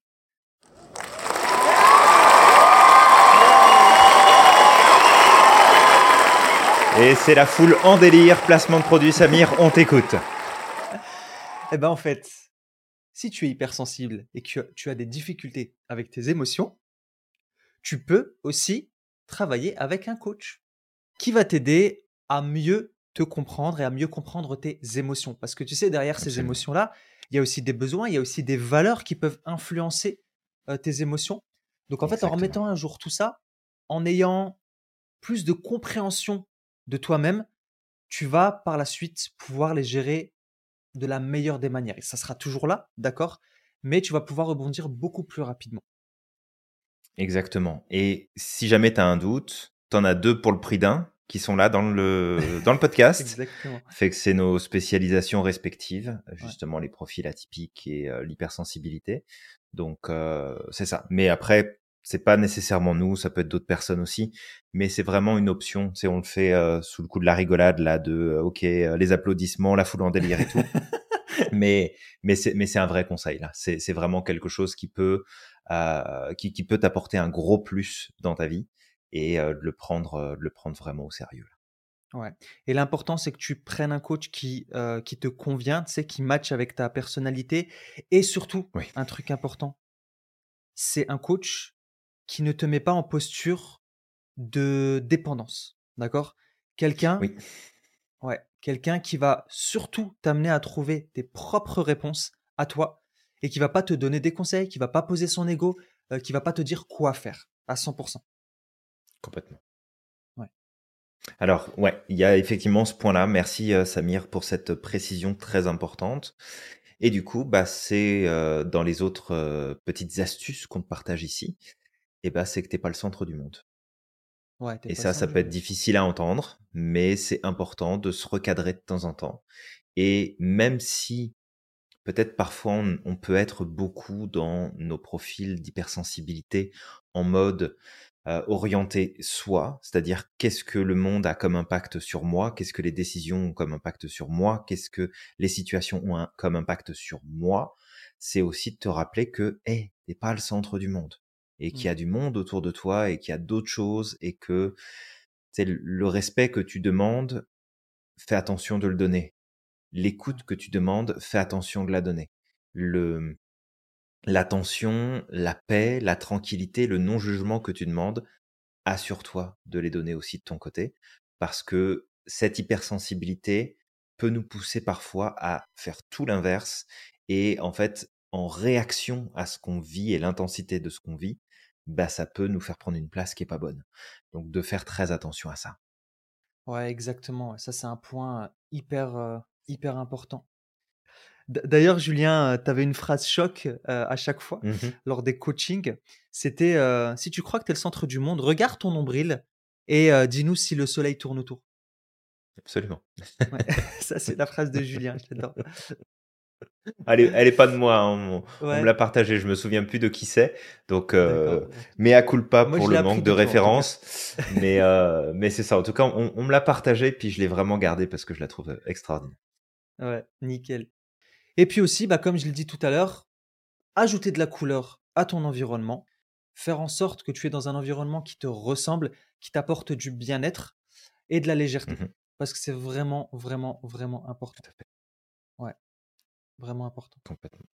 A: Et c'est la foule en délire, placement de produit Samir, on t'écoute.
B: Eh ben, en fait, si tu es hypersensible et que tu as des difficultés avec tes émotions, tu peux aussi travailler avec un coach qui va t'aider à mieux te comprendre et à mieux comprendre tes émotions. Parce que tu sais, derrière ces émotions-là, il y a aussi des besoins, il y a aussi des valeurs qui peuvent influencer euh, tes émotions. Donc en fait, en remettant un jour tout ça, en ayant plus de compréhension de toi-même, tu vas par la suite pouvoir les gérer de la meilleure des manières. Et ça sera toujours là, d'accord Mais tu vas pouvoir rebondir beaucoup plus rapidement.
A: Exactement. Et si jamais tu as un doute, tu en as deux pour le prix d'un qui sont là dans le, dans le podcast.
B: Exactement.
A: Fait que c'est nos spécialisations respectives, justement les profils atypiques et euh, l'hypersensibilité. Donc euh, c'est ça. Mais après, c'est pas nécessairement nous, ça peut être d'autres personnes aussi, mais c'est vraiment une option. C'est on le fait euh, sous le coup de la rigolade là, de euh, ok euh, les applaudissements, la foule en délire et tout. mais mais c'est mais c'est un vrai conseil là. C'est c'est vraiment quelque chose qui peut qui qui peut t'apporter un gros plus dans ta vie et de le prendre de le prendre vraiment au sérieux. Là.
B: Ouais. Et l'important, c'est que tu prennes un coach qui, qui te convient, tu sais, qui match avec ta personnalité. Et surtout,
A: Oui.
B: un truc important, c'est un coach qui ne te met pas en posture de dépendance. D'accord? Quelqu'un
A: Oui.
B: ouais, quelqu'un qui va surtout t'amener à trouver tes propres réponses à toi et qui va pas te donner des conseils, qui va pas poser son ego, euh, qui va pas te dire quoi faire à 100%.
A: Complètement.
B: Ouais.
A: Alors, ouais, il y a effectivement ce point-là. Merci euh, Samir pour cette précision très importante. Et du coup, bah, c'est euh, dans les autres euh, petites astuces qu'on te partage ici, et bah, c'est que t'es pas le centre du monde.
B: Ouais,
A: Et ça, ça peut être difficile à entendre, mais c'est important de se recadrer de temps en temps. Et même si peut-être parfois on, on peut être beaucoup dans nos profils d'hypersensibilité en mode euh, orienté soi, c'est-à-dire qu'est-ce que le monde a comme impact sur moi, qu'est-ce que les décisions ont comme impact sur moi, qu'est-ce que les situations ont un- comme impact sur moi, c'est aussi de te rappeler que, hé, t'es pas le centre du monde et qu'il y a du monde autour de toi et qu'il y a d'autres choses et que c'est le respect que tu demandes, fais attention de le donner. L'écoute que tu demandes, fais attention de la donner. Le, l'attention, la paix, la tranquillité, le non-jugement que tu demandes, assure-toi de les donner aussi de ton côté, parce que cette hypersensibilité peut nous pousser parfois à faire tout l'inverse et en fait, en réaction à ce qu'on vit et l'intensité de ce qu'on vit, bah, ça peut nous faire prendre une place qui est pas bonne. Donc, de faire très attention à ça.
B: Ouais, exactement. Ça, c'est un point hyper, hyper important. D- D'ailleurs, Julien, tu avais une phrase choc euh, à chaque fois
A: Mhm.
B: lors des coachings. C'était euh, si tu crois que tu es le centre du monde, regarde ton nombril et euh, dis-nous si le soleil tourne autour.
A: Absolument.
B: Ouais, ça, c'est la phrase de Julien. J'adore.
A: Elle est, elle est pas de moi, hein, on, on me l'a partagé, je me souviens plus de qui c'est, donc euh, mea culpa
B: Moi,
A: pour le manque
B: de
A: référence, mais, euh, mais c'est ça, en tout cas, on, on me l'a partagé, puis je l'ai vraiment gardé parce que je la trouve euh, extraordinaire.
B: Ouais, nickel. Et puis aussi, bah, comme je l'ai dit tout à l'heure, ajouter de la couleur à ton environnement, faire en sorte que tu es dans un environnement qui te ressemble, qui t'apporte du bien-être et de la légèreté.
A: Mhm,
B: Parce que c'est vraiment, vraiment, vraiment important.
A: à
B: Ouais, vraiment important.
A: complètement.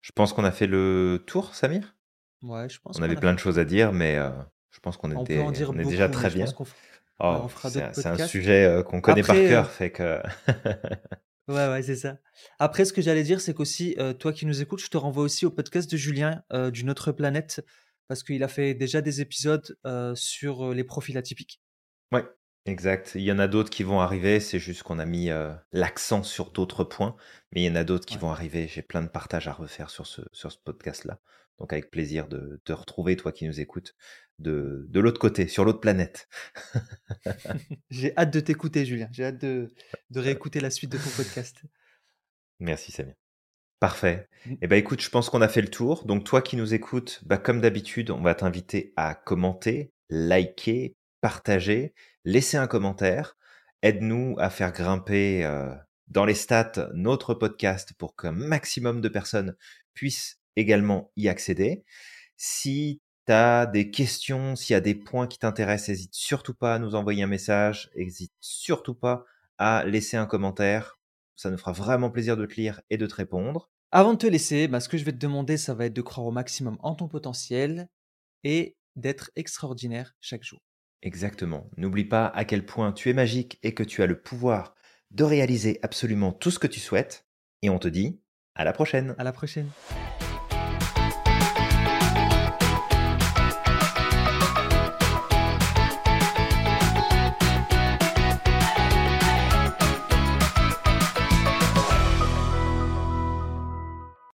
A: Je pense qu'on a fait le tour, Samir?
B: Ouais, je pense
A: On avait plein
B: fait
A: de choses à dire, mais euh, je pense qu'on était, on est déjà très bien. Oh, c'est un, sujet euh, qu'on connaît par
B: euh,
A: cœur, fait que...
B: ouais, ouais, c'est ça. Après, ce que j'allais dire, c'est qu'aussi, euh, toi qui nous écoutes, je te renvoie aussi au podcast de Julien d'une autre planète, parce qu'il a fait déjà des épisodes sur les profils atypiques.
A: Ouais, exact. Il y en a d'autres qui vont arriver, c'est juste qu'on a mis euh, l'accent sur d'autres points, mais il y en a d'autres qui
B: Ouais.
A: vont arriver. J'ai plein de partages à refaire sur ce, sur ce podcast-là. Donc avec plaisir de te retrouver, toi qui nous écoutes, de, de l'autre côté, sur l'autre planète.
B: J'ai hâte de t'écouter, Julien. J'ai hâte de, de réécouter la suite de ton podcast.
A: Merci Samir. Parfait.
B: Mm.
A: Eh ben écoute, je pense qu'on a fait le tour. Donc toi qui nous écoutes, bah, comme d'habitude, on va t'inviter à commenter, liker, partager, laisser un commentaire. Aide-nous à faire grimper euh, dans les stats notre podcast pour qu'un maximum de personnes puissent également y accéder. Si tu as des questions, s'il y a des points qui t'intéressent, n'hésite surtout pas à nous envoyer un message, n'hésite surtout pas à laisser un commentaire. Ça nous fera vraiment plaisir de te lire et de te répondre.
B: Avant de te laisser, bah, ce que je vais te demander, ça va être de croire au maximum en ton potentiel et d'être extraordinaire chaque jour.
A: Exactement. N'oublie pas à quel point tu es magique et que tu as le pouvoir de réaliser absolument tout ce que tu souhaites. Et on te dit à la prochaine.
B: À la prochaine.